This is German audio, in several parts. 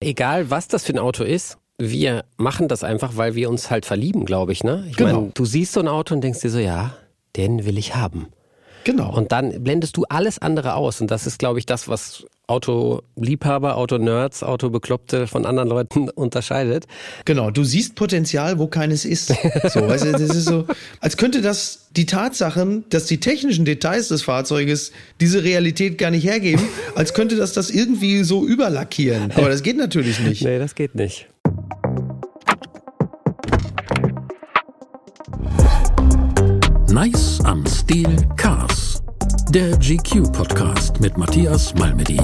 Egal, was das für ein Auto ist, wir machen das einfach, weil wir uns halt verlieben, glaube ich. Ne? Ich Genau. meine, du siehst so ein Auto und denkst dir so, ja, den will ich haben. Genau. Und dann blendest du alles andere aus. Und das ist, glaube ich, das, was Autoliebhaber, Autonerds, Autobekloppte von anderen Leuten unterscheidet. Genau, du siehst Potenzial, wo keines ist. So, weißt du, das ist so, als könnte das die Tatsachen, dass die technischen Details des Fahrzeuges diese Realität gar nicht hergeben, als könnte das das irgendwie so überlackieren. Aber das geht natürlich nicht. Nee, das geht nicht. Nice am Stil Cars. Der GQ-Podcast mit Matthias Malmedy.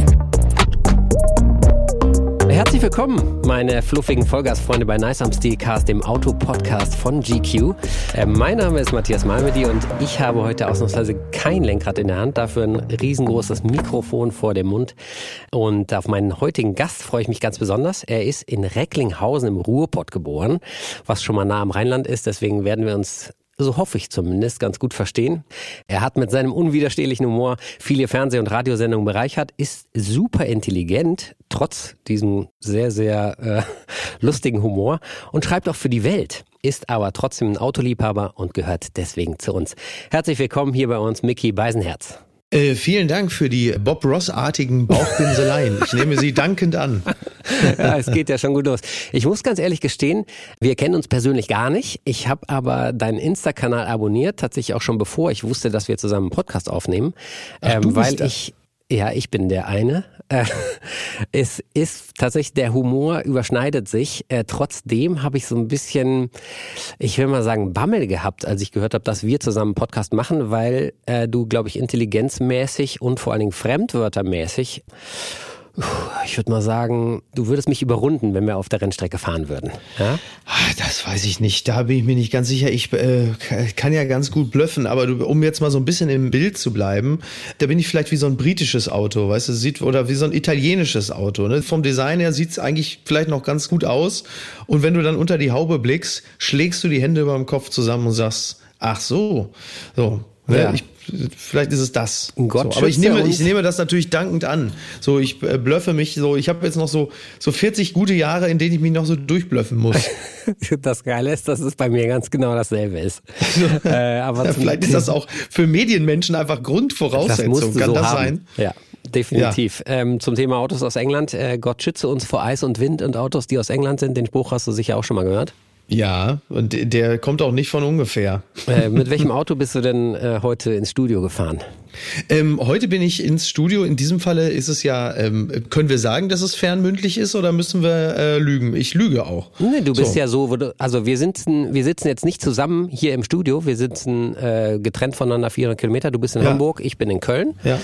Herzlich willkommen, meine fluffigen Vollgasfreunde bei Nice am Steel Cast, dem Auto-Podcast von GQ. Äh, mein Name ist Matthias Malmedy und ich habe heute ausnahmsweise kein Lenkrad in der Hand, dafür ein riesengroßes Mikrofon vor dem Mund. Und auf meinen heutigen Gast freue ich mich ganz besonders. Er ist in Recklinghausen im Ruhrpott geboren, was schon mal nah am Rheinland ist. Deswegen werden wir uns so hoffe ich zumindest, ganz gut verstehen. Er hat mit seinem unwiderstehlichen Humor viele Fernseh- und Radiosendungen bereichert, ist super intelligent, trotz diesem sehr, sehr äh, lustigen Humor und schreibt auch für die Welt, ist aber trotzdem ein Autoliebhaber und gehört deswegen zu uns. Herzlich willkommen hier bei uns, Mickey Beisenherz. Äh, vielen Dank für die Bob Ross-artigen Bauchpinseleien. Ich nehme sie dankend an. Ja, es geht ja schon gut los. Ich muss ganz ehrlich gestehen, wir kennen uns persönlich gar nicht. Ich habe aber deinen Insta-Kanal abonniert, tatsächlich auch schon bevor ich wusste, dass wir zusammen einen Podcast aufnehmen, Ach, ähm, weil das. ich ja, ich bin der eine. Äh, es ist tatsächlich, der Humor überschneidet sich. Äh, trotzdem habe ich so ein bisschen, ich will mal sagen, Bammel gehabt, als ich gehört habe, dass wir zusammen einen Podcast machen, weil äh, du, glaube ich, intelligenzmäßig und vor allen Dingen fremdwörtermäßig ich würde mal sagen, du würdest mich überrunden, wenn wir auf der Rennstrecke fahren würden. Ja? Ah, Das weiß ich nicht. Da bin ich mir nicht ganz sicher. Ich äh, kann ja ganz gut blöffen, aber du, um jetzt mal so ein bisschen im Bild zu bleiben, da bin ich vielleicht wie so ein britisches Auto, weißt du, sieht oder wie so ein italienisches Auto. Ne? Vom Design her sieht's eigentlich vielleicht noch ganz gut aus. Und wenn du dann unter die Haube blickst, schlägst du die Hände über dem Kopf zusammen und sagst, ach so, so. Ne? Ja. Ich, vielleicht ist es das. Gott so, aber ich nehme, ich nehme das natürlich dankend an. So, ich äh, blöffe mich so. Ich habe jetzt noch so so 40 gute Jahre, in denen ich mich noch so durchblöffen muss. Das Geile ist, dass es bei mir ganz genau dasselbe ist. äh, aber Ja, vielleicht ist das auch für Medienmenschen einfach das Grundvoraussetzung. du Kann so das haben. sein? Ja. Definitiv. Ähm, zum Thema Autos aus England. Äh, Gott schütze uns vor Eis und Wind und Autos, die aus England sind. Den Spruch hast du sicher auch schon mal gehört. Ja, und der- kommt auch nicht von ungefähr. Äh, mit welchem Auto bist du denn äh, heute ins Studio gefahren? Ähm, heute bin ich ins Studio. In diesem Falle ist es ja, ähm, können wir sagen, dass es fernmündlich ist oder müssen wir äh, lügen? Ich lüge auch. Nee, du bist So. ja so, wo du, also wir sitzen, wir sitzen jetzt nicht zusammen hier im Studio, wir sitzen äh, getrennt voneinander 400 Kilometer. Du bist in Ja. Hamburg, ich bin in Köln. Ja.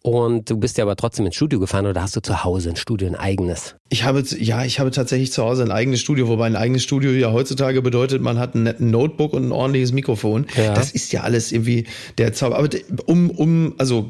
Und du bist ja aber trotzdem ins Studio gefahren oder hast du zu Hause ein Studio, ein eigenes? Ich habe, ja, ich habe tatsächlich zu Hause ein eigenes Studio, wobei ein eigenes Studio ja heutzutage bedeutet, man hat einen netten Notebook und ein ordentliches Mikrofon. Ja. Das ist ja alles irgendwie der Zauber. Aber de- um, um, also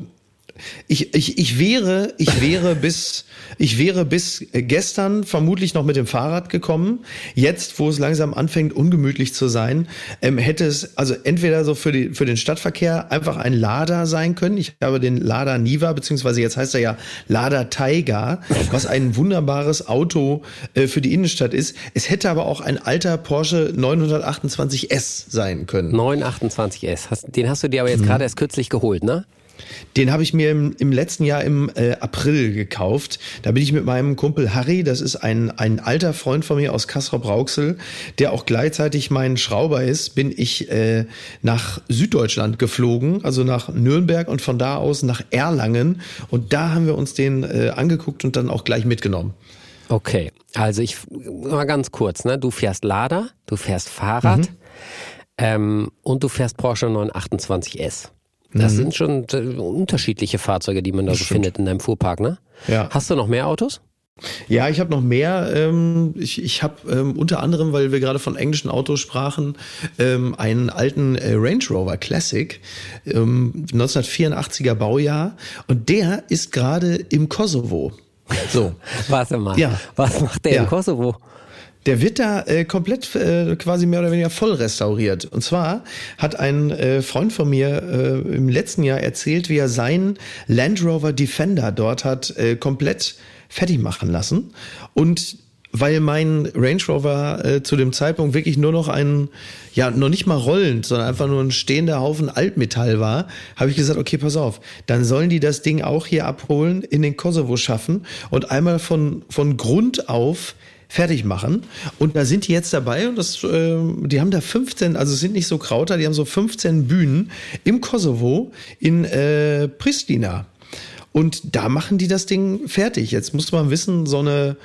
ich, ich, ich wäre, ich wäre bis, ich wäre bis gestern vermutlich noch mit dem Fahrrad gekommen. Jetzt, wo es langsam anfängt, ungemütlich zu sein, ähm, hätte es also entweder so für, die, für den Stadtverkehr einfach ein Lada sein können. Ich habe den Lada Niva, beziehungsweise jetzt heißt er ja Lada Taiga, was ein wunderbares Auto äh, für die Innenstadt ist. Es hätte aber auch ein alter Porsche 928S sein können. 928S. Hast, den hast du dir aber jetzt gerade erst kürzlich geholt, ne? Den habe ich mir im, im letzten Jahr im äh, April gekauft. Da bin ich mit meinem Kumpel Harry, das ist ein, ein alter Freund von mir aus Kassel-Brauxel, der auch gleichzeitig mein Schrauber ist, bin ich äh, nach Süddeutschland geflogen, also nach Nürnberg und von da aus nach Erlangen. Und da haben wir uns den äh, angeguckt und dann auch gleich mitgenommen. Okay, also ich mal ganz kurz, ne? Du fährst Lada, du fährst Fahrrad Mhm. ähm, und du fährst Porsche 928S. Das Mhm. sind schon äh, unterschiedliche Fahrzeuge, die man da so findet in deinem Fuhrpark, ne? Ja. Hast du noch mehr Autos? Ja, ich habe noch mehr. Ähm, ich ich habe ähm, unter anderem, weil wir gerade von englischen Autos sprachen, ähm, einen alten äh, Range Rover Classic, ähm, 1984er Baujahr. Und der ist gerade im Kosovo. So. Warte mal. Ja. Was macht der Ja. in Kosovo? Der wird da äh, komplett äh, quasi mehr oder weniger voll restauriert. Und zwar hat ein äh, Freund von mir äh, im letzten Jahr erzählt, wie er seinen Land Rover Defender dort hat äh, komplett fertig machen lassen. Und weil mein Range Rover äh, zu dem Zeitpunkt wirklich nur noch ein, ja, noch nicht mal rollend, sondern einfach nur ein stehender Haufen Altmetall war, habe ich gesagt, okay, pass auf, dann sollen die das Ding auch hier abholen, in den Kosovo schaffen und einmal von, von Grund auf fertig machen. Und da sind die jetzt dabei und das, äh, die haben da 15, also es sind nicht so Krauter, die haben so 15 Bühnen im Kosovo in äh, Pristina. Und da machen die das Ding fertig. Jetzt muss man wissen, so eine,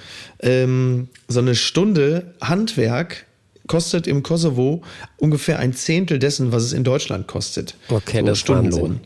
ähm, so eine Stunde Handwerk kostet im Kosovo ungefähr ein Zehntel dessen, was es in Deutschland kostet. Okay, so das Stundenlohn. Wahnsinn.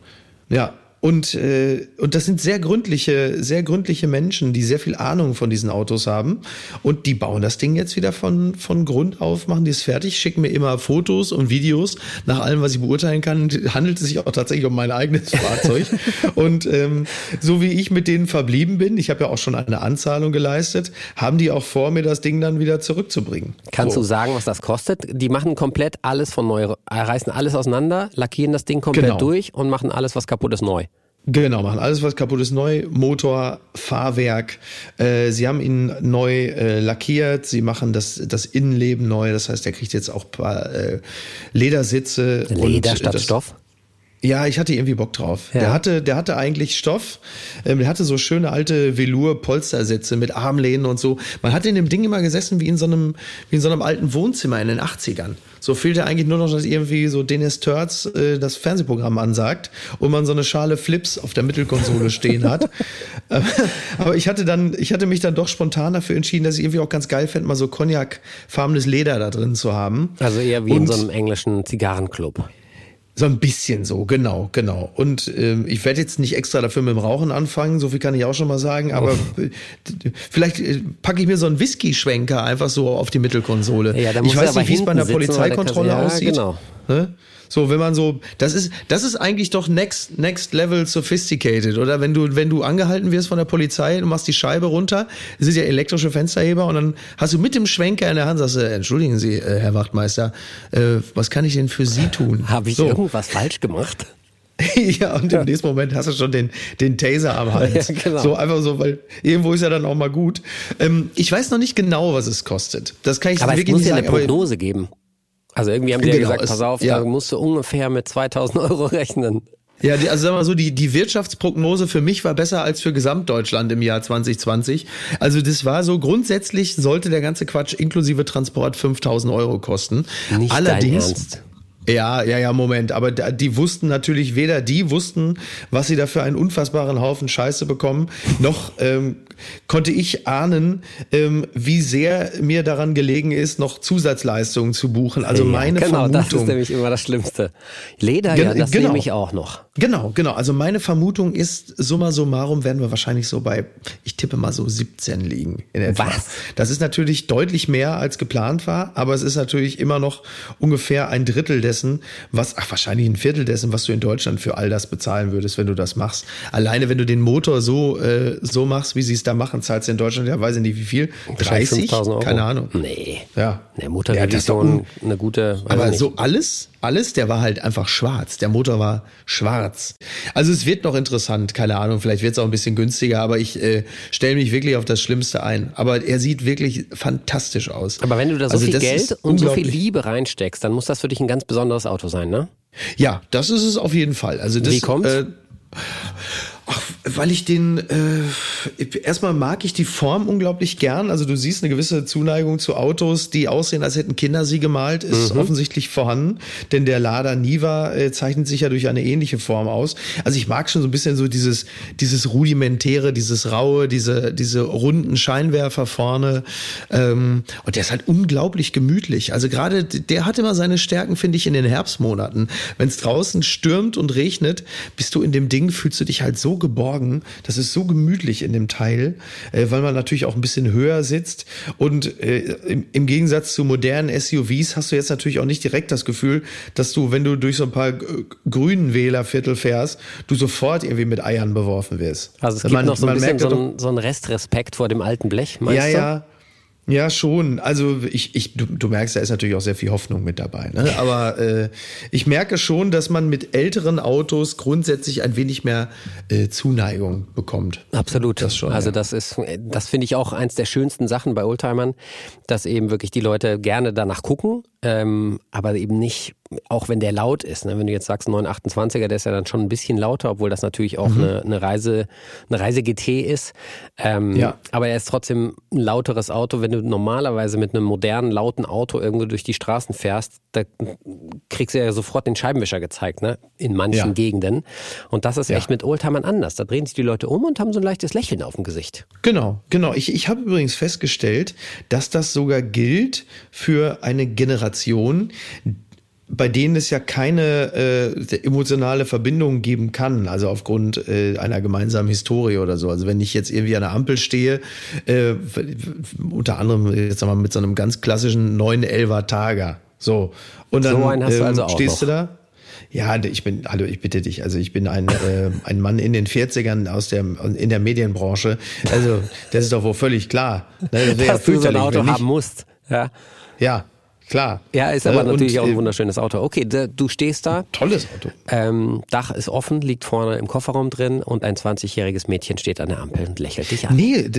Ja, und, äh, und das sind sehr gründliche, sehr gründliche Menschen, die sehr viel Ahnung von diesen Autos haben. Und die bauen das Ding jetzt wieder von, von Grund auf, machen die es fertig, schicken mir immer Fotos und Videos. Nach allem, was ich beurteilen kann, handelt es sich auch tatsächlich um mein eigenes Fahrzeug. und ähm, so wie ich mit denen verblieben bin, ich habe ja auch schon eine Anzahlung geleistet, haben die auch vor, mir das Ding dann wieder zurückzubringen. Kannst so. du sagen, was das kostet? Die machen komplett alles von neu, reißen alles auseinander, lackieren das Ding komplett Genau. durch und machen alles, was kaputt ist, neu. Genau, machen alles, was kaputt ist, neu. Motor, Fahrwerk. Äh, sie haben ihn neu äh, lackiert. Sie machen das, das Innenleben neu. Das heißt, er kriegt jetzt auch ein paar äh, Ledersitze. Leder und, statt das, Stoff? Ja, ich hatte irgendwie Bock drauf. Ja. Der hatte, der hatte eigentlich Stoff. Ähm, der hatte so schöne alte Velour-Polstersitze mit Armlehnen und so. Man hat in dem Ding immer gesessen wie in so einem, wie in so einem alten Wohnzimmer in den 80ern. So fehlte eigentlich nur noch, dass irgendwie so Dennis Törz äh, das Fernsehprogramm ansagt und man so eine Schale Flips auf der Mittelkonsole stehen hat. Aber ich hatte dann, ich hatte mich dann doch spontan dafür entschieden, dass ich irgendwie auch ganz geil fände, mal so Cognac-farbenes Leder da drin zu haben. Also eher wie in Und- so einem englischen Zigarrenclub. So ein bisschen so, genau, genau. Und ähm, ich werde jetzt nicht extra dafür mit dem Rauchen anfangen, so viel kann ich auch schon mal sagen, aber d- vielleicht äh, packe ich mir so einen Whisky-Schwenker einfach so auf die Mittelkonsole. Ja, da ich muss weiß nicht, wie es bei einer weil der Polizeikontrolle Kasse- ja, aussieht. genau. Ne? So, wenn man so, das ist, das ist eigentlich doch next, next level sophisticated, oder? Wenn du, wenn du angehalten wirst von der Polizei, du machst die Scheibe runter, es sind ja elektrische Fensterheber und dann hast du mit dem Schwenker in der Hand, sagst du, entschuldigen Sie, äh, Herr Wachtmeister, äh, was kann ich denn für Sie tun? Habe ich so. irgendwas falsch gemacht? ja, und im nächsten Moment hast du schon den, den Taser am Hals. Ja, genau. So einfach so, weil irgendwo ist ja dann auch mal gut. Ähm, ich weiß noch nicht genau, was es kostet. Das kann ich Aber es wirklich muss nicht ja sagen. eine aber- Prognose geben. Also irgendwie haben die ja Genau, gesagt, es- pass auf, ja. da musst du ungefähr mit 2000 Euro rechnen. Ja, die, also sag mal so, die, die Wirtschaftsprognose für mich war besser als für Gesamtdeutschland im Jahr 2020. Also das war so, grundsätzlich sollte der ganze Quatsch inklusive Transport 5000 Euro kosten. Nicht Allerdings. Ja, ja, ja, Moment. Aber die wussten natürlich, weder die wussten, was sie da für einen unfassbaren Haufen Scheiße bekommen, noch ähm, konnte ich ahnen, ähm, wie sehr mir daran gelegen ist, noch Zusatzleistungen zu buchen. Also Ja, meine genau, das ist Vermutung. nämlich immer das Schlimmste. Leder, Gen- ja, das genau. nehme ich auch noch. Genau, genau. Also meine Vermutung ist, summa summarum werden wir wahrscheinlich so bei, ich tippe mal so 17 liegen in etwa. Was? Das ist natürlich deutlich mehr als geplant war, aber es ist natürlich immer noch ungefähr ein Drittel dessen, was, ach wahrscheinlich ein Viertel dessen, was du in Deutschland für all das bezahlen würdest, wenn du das machst. Alleine wenn du den Motor so äh, so machst, wie sie es da machen, zahlst du in Deutschland ja weiß ich nicht wie viel, Wahrscheinlich 30, 5000 Euro. keine Ahnung. Nee. Ja. Der Ja, Motorrevision, das doch un- eine gute, aber so alles, alles, der war halt einfach schwarz. Der Motor war schwarz. Also es wird noch interessant, keine Ahnung, vielleicht wird es auch ein bisschen günstiger, aber ich äh, stelle mich wirklich auf das Schlimmste ein. Aber er sieht wirklich fantastisch aus. Aber wenn du da so Also viel Geld und so viel. Liebe reinsteckst, dann muss das für dich ein ganz besonderes Auto sein, ne? Ja, das ist es auf jeden Fall. Also das, Wie kommt's? Äh, ach, weil ich den äh, erstmal mag ich die Form unglaublich gern. Also du siehst eine gewisse Zuneigung zu Autos, die aussehen, als hätten Kinder sie gemalt, ist Mhm. offensichtlich vorhanden. Denn der Lada Niva äh, zeichnet sich ja durch eine ähnliche Form aus. Also ich mag schon so ein bisschen so dieses dieses rudimentäre, dieses raue, diese diese runden Scheinwerfer vorne. Ähm, und der ist halt unglaublich gemütlich. Also gerade der hat immer seine Stärken, finde ich, in den Herbstmonaten. Wenn es draußen stürmt und regnet, bist du in dem Ding, fühlst du dich halt so geborgen. Das ist so gemütlich in dem Teil, äh, weil man natürlich auch ein bisschen höher sitzt. Und äh, im, im Gegensatz zu modernen SUVs hast du jetzt natürlich auch nicht direkt das Gefühl, dass du, wenn du durch so ein paar g- grünen Wählerviertel fährst, du sofort irgendwie mit Eiern beworfen wirst. Also es gibt man, noch so ein bisschen merkt so einen, so einen Restrespekt vor dem alten Blech, meinst ja, du? ja. Ja, schon. Also ich, ich, du, du merkst, da ist natürlich auch sehr viel Hoffnung mit dabei. Ne? Aber äh, ich merke schon, dass man mit älteren Autos grundsätzlich ein wenig mehr äh, Zuneigung bekommt. Absolut. Das schon, also ja. das ist, das finde ich auch eins der schönsten Sachen bei Oldtimern, dass eben wirklich die Leute gerne danach gucken, ähm, aber eben nicht, auch wenn der laut ist. Ne? Wenn du jetzt sagst 928er, der ist ja dann schon ein bisschen lauter, obwohl das natürlich auch mhm. eine, eine Reise, eine Reise GT ist. Ähm, ja. Aber er ist trotzdem ein lauteres Auto. Wenn du normalerweise mit einem modernen, lauten Auto irgendwo durch die Straßen fährst, da kriegst du ja sofort den Scheibenwischer gezeigt, ne? In manchen ja. Gegenden. Und das ist ja. echt mit Oldtimern anders. Da drehen sich die Leute um und haben so ein leichtes Lächeln auf dem Gesicht. Genau, genau. Ich, ich habe übrigens festgestellt, dass das sogar gilt für eine Generation Generation, bei denen es ja keine äh, emotionale Verbindung geben kann, also aufgrund äh, einer gemeinsamen Historie oder so. Also wenn ich jetzt irgendwie an der Ampel stehe, äh, unter anderem jetzt mal mit so einem ganz klassischen 911er Tager, so und dann so ähm, also stehst noch. du da. Ja, ich bin, hallo, ich bitte dich. Also ich bin ein, äh, ein Mann in den 40ern aus der, in der Medienbranche. Also das ist doch wohl völlig klar. Ne? Das Dass du so ein Auto haben musst. Ja. Ja, Klar. Ja, ist aber äh, natürlich auch ein äh, wunderschönes Auto. Okay, du stehst da. Tolles Auto. Ähm, Dach ist offen, liegt vorne im Kofferraum drin und ein 20-jähriges Mädchen steht an der Ampel und lächelt dich an. Nee,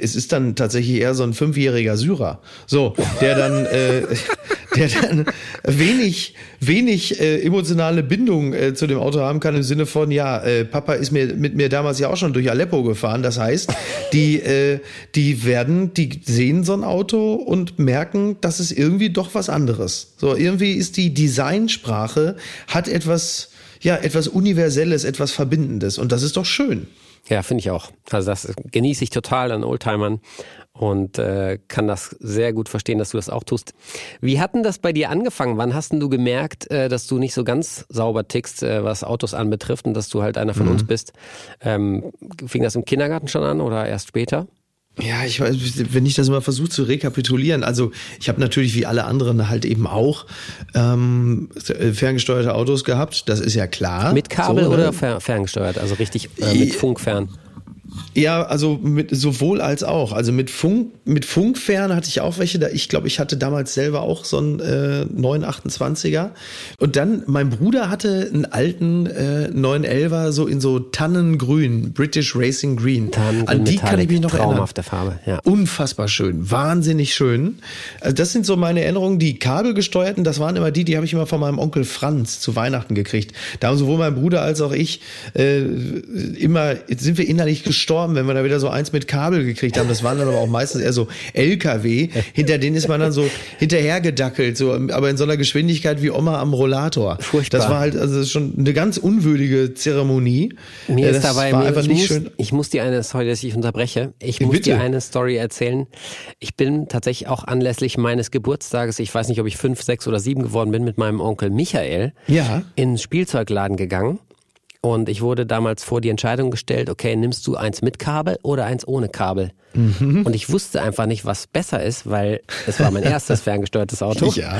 es ist dann tatsächlich eher so ein fünfjähriger Syrer. So, der dann, äh, der dann wenig, wenig äh, emotionale Bindung äh, zu dem Auto haben kann im Sinne von, ja, äh, Papa ist mir mit mir damals ja auch schon durch Aleppo gefahren. Das heißt, die, äh, die werden, die sehen so ein Auto und merken, es irgendwie irgendwie doch was anderes. So, irgendwie ist die Designsprache, hat etwas, ja, etwas Universelles, etwas Verbindendes. Und das ist doch schön. Ja, finde ich auch. Also das genieße ich total an Oldtimern und äh, kann das sehr gut verstehen, dass du das auch tust. Wie hat denn das bei dir angefangen? Wann hast denn du gemerkt, äh, dass du nicht so ganz sauber tickst, äh, was Autos anbetrifft und dass du halt einer von mhm. uns bist? Ähm, fing das im Kindergarten schon an oder erst später? Ja, ich weiß, wenn ich das mal versuche zu rekapitulieren, also ich habe natürlich wie alle anderen halt eben auch ähm, ferngesteuerte Autos gehabt, das ist ja klar. Mit Kabel so, oder ne? ferngesteuert, also richtig äh, mit Funkfern? Ja, also mit sowohl als auch. Also mit Funk, mit Funkfern hatte ich auch welche. Da ich glaube, ich hatte damals selber auch so einen äh, 928er. Und dann mein Bruder hatte einen alten äh, 911er so in so Tannengrün, British Racing Green. Tannengrün An die Metallic, kann ich mich noch erinnern. Farbe, ja. Unfassbar schön, wahnsinnig schön. Also das sind so meine Erinnerungen. Die kabelgesteuerten, das waren immer die, die habe ich immer von meinem Onkel Franz zu Weihnachten gekriegt. Da haben sowohl mein Bruder als auch ich äh, immer, jetzt sind wir innerlich gestorben gestorben, wenn wir da wieder so eins mit Kabel gekriegt haben. Das waren dann aber auch meistens eher so LKW. Hinter denen ist man dann so hinterhergedackelt, so, aber in so einer Geschwindigkeit wie Oma am Rollator. Furchtbar. Das war halt also schon eine ganz unwürdige Zeremonie. Mir das ist dabei, war einfach ich, nicht muss, schön. ich muss dir eine, sorry, dass ich unterbreche. Ich muss Bitte. dir eine Story erzählen. Ich bin tatsächlich auch anlässlich meines Geburtstages, ich weiß nicht, ob ich fünf, sechs oder sieben geworden bin, mit meinem Onkel Michael ja. in den Spielzeugladen gegangen und ich wurde damals vor die Entscheidung gestellt, okay, nimmst du eins mit Kabel oder eins ohne Kabel? Mhm. Und ich wusste einfach nicht, was besser ist, weil es war mein erstes ferngesteuertes Auto. Ja.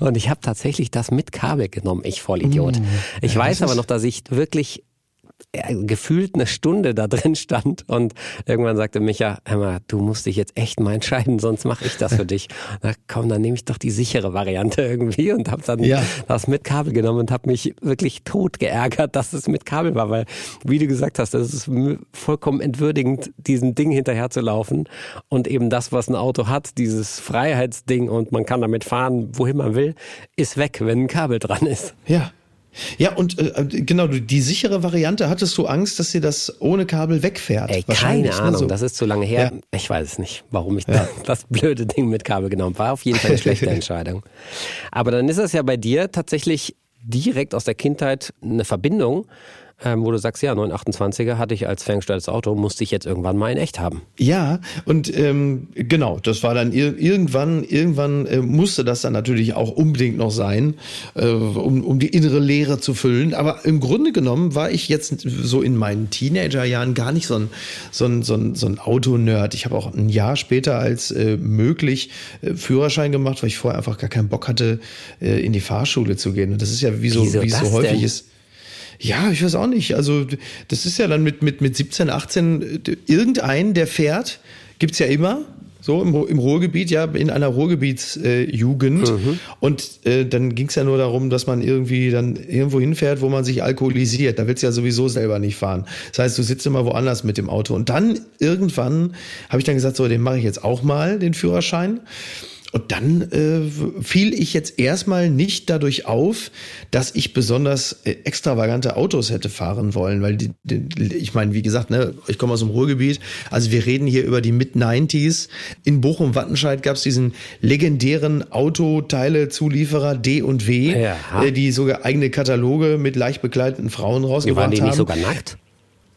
Und ich habe tatsächlich das mit Kabel genommen, ich Vollidiot. Mhm. Ich ja, weiß aber noch, dass ich wirklich gefühlt eine Stunde da drin stand und irgendwann sagte Micha, Emma, du musst dich jetzt echt mal entscheiden, sonst mache ich das für dich. Na komm, dann nehme ich doch die sichere Variante irgendwie und habe dann ja. das mit Kabel genommen und habe mich wirklich tot geärgert, dass es mit Kabel war, weil wie du gesagt hast, das ist vollkommen entwürdigend, diesem Ding hinterher zu laufen und eben das, was ein Auto hat, dieses Freiheitsding und man kann damit fahren, wohin man will, ist weg, wenn ein Kabel dran ist. Ja. Ja, und äh, genau, die sichere Variante, hattest du Angst, dass sie das ohne Kabel wegfährt? Ey, keine ne, Ahnung, so. das ist zu lange her. Ja. Ich weiß es nicht, warum ich ja. das blöde Ding mit Kabel genommen War auf jeden Fall eine schlechte Entscheidung. Aber dann ist es ja bei dir tatsächlich direkt aus der Kindheit eine Verbindung ähm, wo du sagst, ja, 928er hatte ich als ferngesteuertes Auto, musste ich jetzt irgendwann mal in echt haben. Ja, und ähm, genau, das war dann ir irgendwann, irgendwann äh, musste das dann natürlich auch unbedingt noch sein, äh, um, um die innere Leere zu füllen. Aber im Grunde genommen war ich jetzt so in meinen Teenagerjahren gar nicht so ein, so ein, so ein, so ein Autonerd. Ich habe auch ein Jahr später als äh, möglich äh, Führerschein gemacht, weil ich vorher einfach gar keinen Bock hatte, äh, in die Fahrschule zu gehen. Und das ist ja wie so, wie es so häufig denn? ist. Ja, ich weiß auch nicht. Also das ist ja dann mit, mit, mit 17, 18 irgendein, der fährt, gibt's ja immer. so im, im Ruhrgebiet, ja, in einer Ruhrgebietsjugend. Äh, mhm. Und äh, dann ging es ja nur darum, dass man irgendwie dann irgendwo hinfährt, wo man sich alkoholisiert. Da willst du ja sowieso selber nicht fahren. Das heißt, du sitzt immer woanders mit dem Auto. Und dann irgendwann habe ich dann gesagt, so, den mache ich jetzt auch mal, den Führerschein. Und dann äh, fiel ich jetzt erstmal nicht dadurch auf, dass ich besonders äh, extravagante Autos hätte fahren wollen, weil die, die, ich meine, wie gesagt, ne, ich komme aus dem Ruhrgebiet, also wir reden hier über die Mid-90s. In Bochum-Wattenscheid gab es diesen legendären Autoteile-Zulieferer D und W, ja. äh, die sogar eigene Kataloge mit leicht bekleideten Frauen rausgebracht haben. Waren die nicht sogar nackt?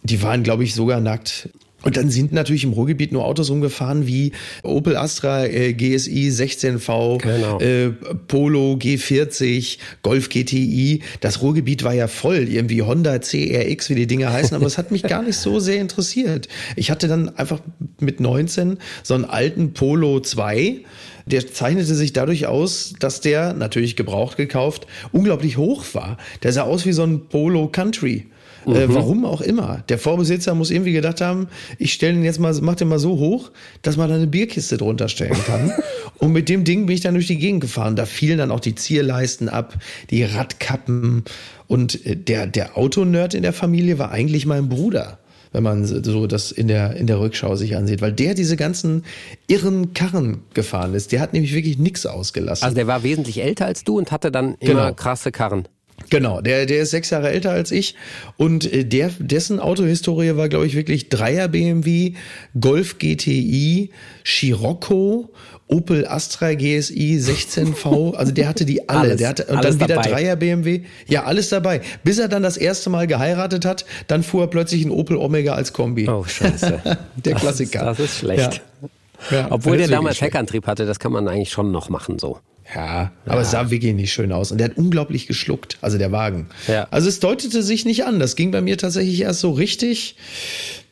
Die waren, glaube ich, sogar nackt. Und dann sind natürlich im Ruhrgebiet nur Autos rumgefahren wie Opel Astra äh, GSI 16V, genau. äh, Polo G40, Golf GTI. Das Ruhrgebiet war ja voll, irgendwie Honda CRX, wie die Dinge heißen, aber es hat mich gar nicht so sehr interessiert. Ich hatte dann einfach mit 19 so einen alten Polo 2 der zeichnete sich dadurch aus, dass der, natürlich gebraucht gekauft, unglaublich hoch war. Der sah aus wie so ein Polo Country. Äh, mhm. Äh, warum auch immer. Der Vorbesitzer muss irgendwie gedacht haben, ich stelle den jetzt mal, mach den mal so hoch, dass man da eine Bierkiste drunter stellen kann. und mit dem Ding bin ich dann durch die Gegend gefahren. Da fielen dann auch die Zierleisten ab, die Radkappen. Und äh, der, der Autonerd in der Familie war eigentlich mein Bruder wenn man so das in der, in der Rückschau sich ansieht, weil der diese ganzen irren Karren gefahren ist. Der hat nämlich wirklich nichts ausgelassen. Also der war wesentlich älter als du und hatte dann immer genau. krasse Karren. Genau, der, der ist sechs Jahre älter als ich und äh, der, dessen Autohistorie war, glaube ich, wirklich Dreier BMW, Golf GTI, Scirocco, Opel Astra GSI 16V, also der hatte die alle, alles, der hatte und dann wieder dabei. Dreier BMW, ja alles dabei, bis er dann das erste Mal geheiratet hat, dann fuhr er plötzlich ein Opel Omega als Kombi. Oh Scheiße, der das Klassiker. Ist, das ist schlecht. Ja. Ja, Obwohl der damals Heckantrieb hatte, das kann man eigentlich schon noch machen so. Ja, aber ja. es sah wirklich nicht schön aus. Und der hat unglaublich geschluckt, also der Wagen. Ja. Also es deutete sich nicht an. Das ging bei mir tatsächlich erst so richtig,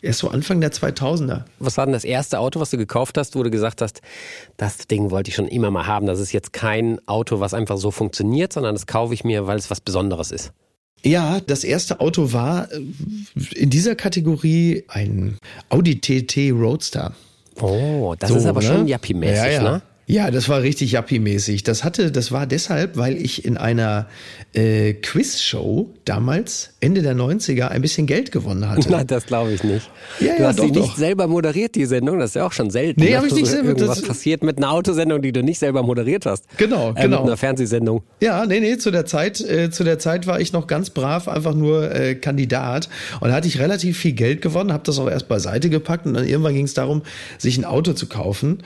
erst so Anfang der 2000er. Was war denn das erste Auto, was du gekauft hast, wo du gesagt hast, das Ding wollte ich schon immer mal haben. Das ist jetzt kein Auto, was einfach so funktioniert, sondern das kaufe ich mir, weil es was Besonderes ist. Ja, das erste Auto war äh, in dieser Kategorie ein Audi TT Roadster. Oh, das so, ist aber ne? schon Yappi-mäßig, ja, ja. ne? Ja, das war richtig Yappi-mäßig. Das hatte, das war deshalb, weil ich in einer äh, Quiz-Show damals, Ende der 90er, ein bisschen Geld gewonnen hatte. Nein, das glaube ich nicht. Ja, du ja, hast doch, die nicht selber moderiert, die Sendung. Das ist ja auch schon selten. Nee, habe ich nicht selber. Irgendwas das passiert mit einer Autosendung, die du nicht selber moderiert hast. Genau, äh, genau. Mit einer Fernsehsendung. Ja, nee, nee, zu der Zeit, äh, zu der Zeit war ich noch ganz brav, einfach nur äh, Kandidat. Und da hatte ich relativ viel Geld gewonnen, habe das auch erst beiseite gepackt und dann irgendwann ging es darum, sich ein Auto zu kaufen.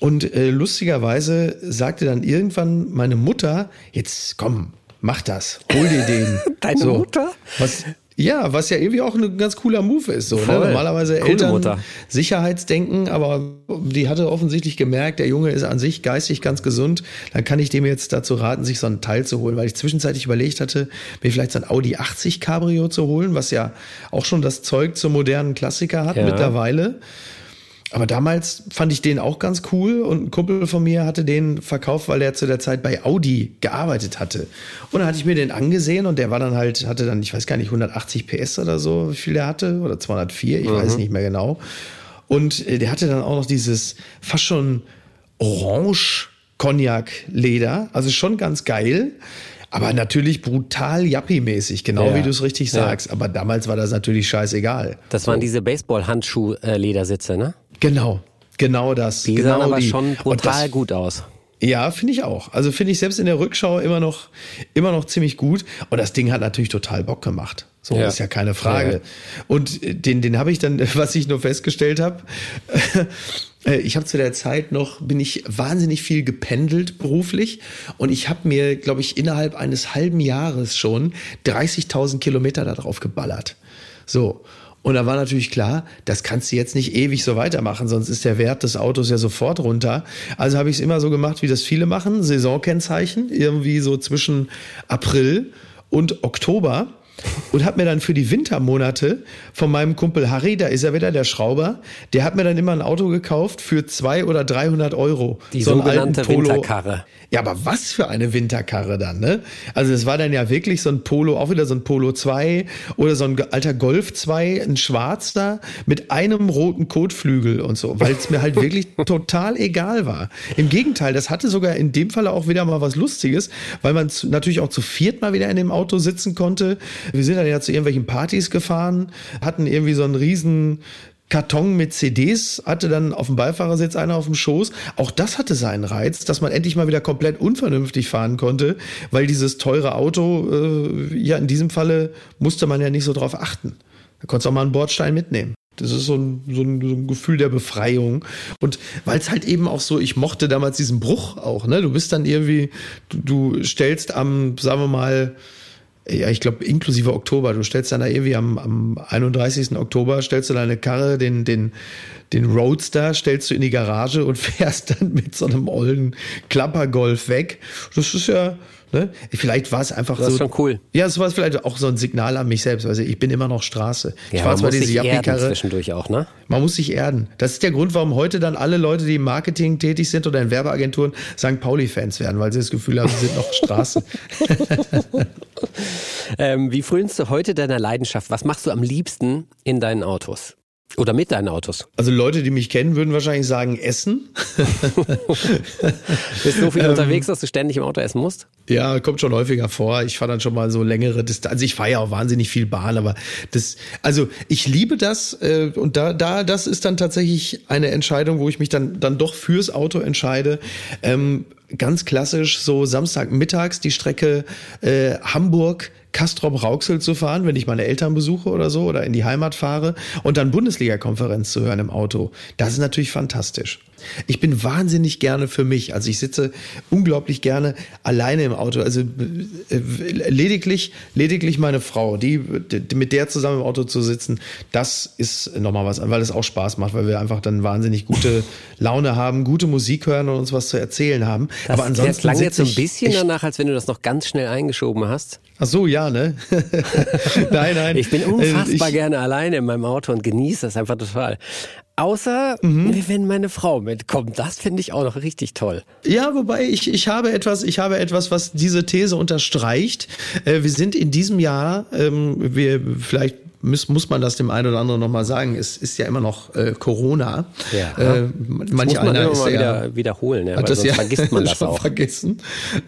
Und äh, lustigerweise sagte dann irgendwann meine Mutter, jetzt komm, mach das, hol dir den. Deine so, Mutter? Was, ja, was ja irgendwie auch ein ganz cooler Move ist. So, ne? Normalerweise Coole Eltern Mutter. Sicherheitsdenken, aber die hatte offensichtlich gemerkt, der Junge ist an sich geistig ganz gesund. Dann kann ich dem jetzt dazu raten, sich so einen Teil zu holen, weil ich zwischenzeitlich überlegt hatte, mir vielleicht so ein Audi 80 Cabrio zu holen, was ja auch schon das Zeug zum modernen Klassiker hat ja. mittlerweile. Aber damals fand ich den auch ganz cool und ein Kumpel von mir hatte den verkauft, weil er zu der Zeit bei Audi gearbeitet hatte. Und dann hatte ich mir den angesehen und der war dann halt, hatte dann, ich weiß gar nicht, 180 PS oder so, wie viel der hatte, oder 204, ich mhm. weiß nicht mehr genau. Und äh, der hatte dann auch noch dieses fast schon orange Cognac-Leder, also schon ganz geil. Aber natürlich brutal Yappi-mäßig, genau ja. wie du es richtig sagst. Ja. Aber damals war das natürlich scheißegal. Das waren diese Baseball-Handschuh-Ledersitze, ne? Genau, genau das. Die genau sahen aber die. schon brutal das, gut aus. Ja, finde ich auch. Also finde ich selbst in der Rückschau immer noch, immer noch ziemlich gut. Und das Ding hat natürlich total Bock gemacht. So ja. ist ja keine Frage. Ja. Und den, den habe ich dann, was ich nur festgestellt habe, äh, ich habe zu der Zeit noch, bin ich wahnsinnig viel gependelt beruflich und ich habe mir, glaube ich, innerhalb eines halben Jahres schon 30.000 Kilometer darauf geballert. So. Und da war natürlich klar, das kannst du jetzt nicht ewig so weitermachen, sonst ist der Wert des Autos ja sofort runter. Also habe ich es immer so gemacht, wie das viele machen, Saisonkennzeichen, irgendwie so zwischen April und Oktober und habe mir dann für die Wintermonate von meinem Kumpel Harry, da ist er wieder, der Schrauber, der hat mir dann immer ein Auto gekauft für zwei oder 300 Euro. Die so sogenannte Winterkarre. Ja, aber was für eine Winterkarre dann, ne? Also es war dann ja wirklich so ein Polo, auch wieder so ein Polo 2 oder so ein alter Golf 2, ein schwarzer mit einem roten Kotflügel und so, weil es mir halt wirklich total egal war. Im Gegenteil, das hatte sogar in dem Falle auch wieder mal was Lustiges, weil man natürlich auch zu viert mal wieder in dem Auto sitzen konnte. Wir sind dann ja zu irgendwelchen Partys gefahren, hatten irgendwie so einen riesen Karton mit CDs, hatte dann auf dem Beifahrersitz einer auf dem Schoß. Auch das hatte seinen Reiz, dass man endlich mal wieder komplett unvernünftig fahren konnte, weil dieses teure Auto, äh, ja, in diesem Falle musste man ja nicht so drauf achten. Da konntest du auch mal einen Bordstein mitnehmen. Das ist so ein, so ein, so ein Gefühl der Befreiung. Und weil es halt eben auch so, ich mochte damals diesen Bruch auch, ne? Du bist dann irgendwie, du, du stellst am, sagen wir mal, ja, ich glaube, inklusive Oktober. Du stellst dann da irgendwie am, am 31. Oktober, stellst du deine Karre, den, den, den Roadster, stellst du in die Garage und fährst dann mit so einem ollen Klappergolf weg. Das ist ja, Ne? Vielleicht war es einfach das so. Das ist schon cool. Ja, es war vielleicht auch so ein Signal an mich selbst. Also ich bin immer noch Straße. Ja, ich fahre zwar diese Jappi-Karre. zwischendurch auch, ne? Man muss sich erden. Das ist der Grund, warum heute dann alle Leute, die im Marketing tätig sind oder in Werbeagenturen, St. Pauli-Fans werden, weil sie das Gefühl haben, sie sind noch Straße. ähm, wie frönst du heute deiner Leidenschaft? Was machst du am liebsten in deinen Autos? Oder mit deinen Autos? Also Leute, die mich kennen, würden wahrscheinlich sagen Essen. Bist du so viel ähm, unterwegs, dass du ständig im Auto essen musst? Ja, kommt schon häufiger vor. Ich fahre dann schon mal so längere Distanz. Also ich fahre ja auch wahnsinnig viel Bahn, aber das, also ich liebe das äh, und da, da, das ist dann tatsächlich eine Entscheidung, wo ich mich dann, dann doch fürs Auto entscheide. Ähm, ganz klassisch so Samstagmittags die Strecke äh, Hamburg Kastrop-Rauxel zu fahren, wenn ich meine Eltern besuche oder so oder in die Heimat fahre und dann Bundesliga-Konferenz zu hören im Auto. Das ist natürlich fantastisch. Ich bin wahnsinnig gerne für mich. Also ich sitze unglaublich gerne alleine im Auto. Also äh, lediglich, lediglich meine Frau, die, die, mit der zusammen im Auto zu sitzen, das ist nochmal was, weil es auch Spaß macht, weil wir einfach dann wahnsinnig gute Laune haben, gute Musik hören und uns was zu erzählen haben. Das, Aber ansonsten das klang jetzt so ein bisschen danach, als wenn du das noch ganz schnell eingeschoben hast. Ach so, ja, ne? nein, nein. Ich bin unfassbar ich, gerne alleine in meinem Auto und genieße das einfach total. Außer mhm. wenn meine Frau mitkommt. Das finde ich auch noch richtig toll. Ja, wobei ich, ich habe etwas, ich habe etwas, was diese These unterstreicht. Äh, wir sind in diesem Jahr, ähm, wir vielleicht muss, muss man das dem einen oder anderen nochmal sagen, es ist ja immer noch äh, Corona. Ja. Äh, manche muss man einer immer mal wieder ja, wiederholen, ja, hat das ja vergisst man das schon auch. vergessen.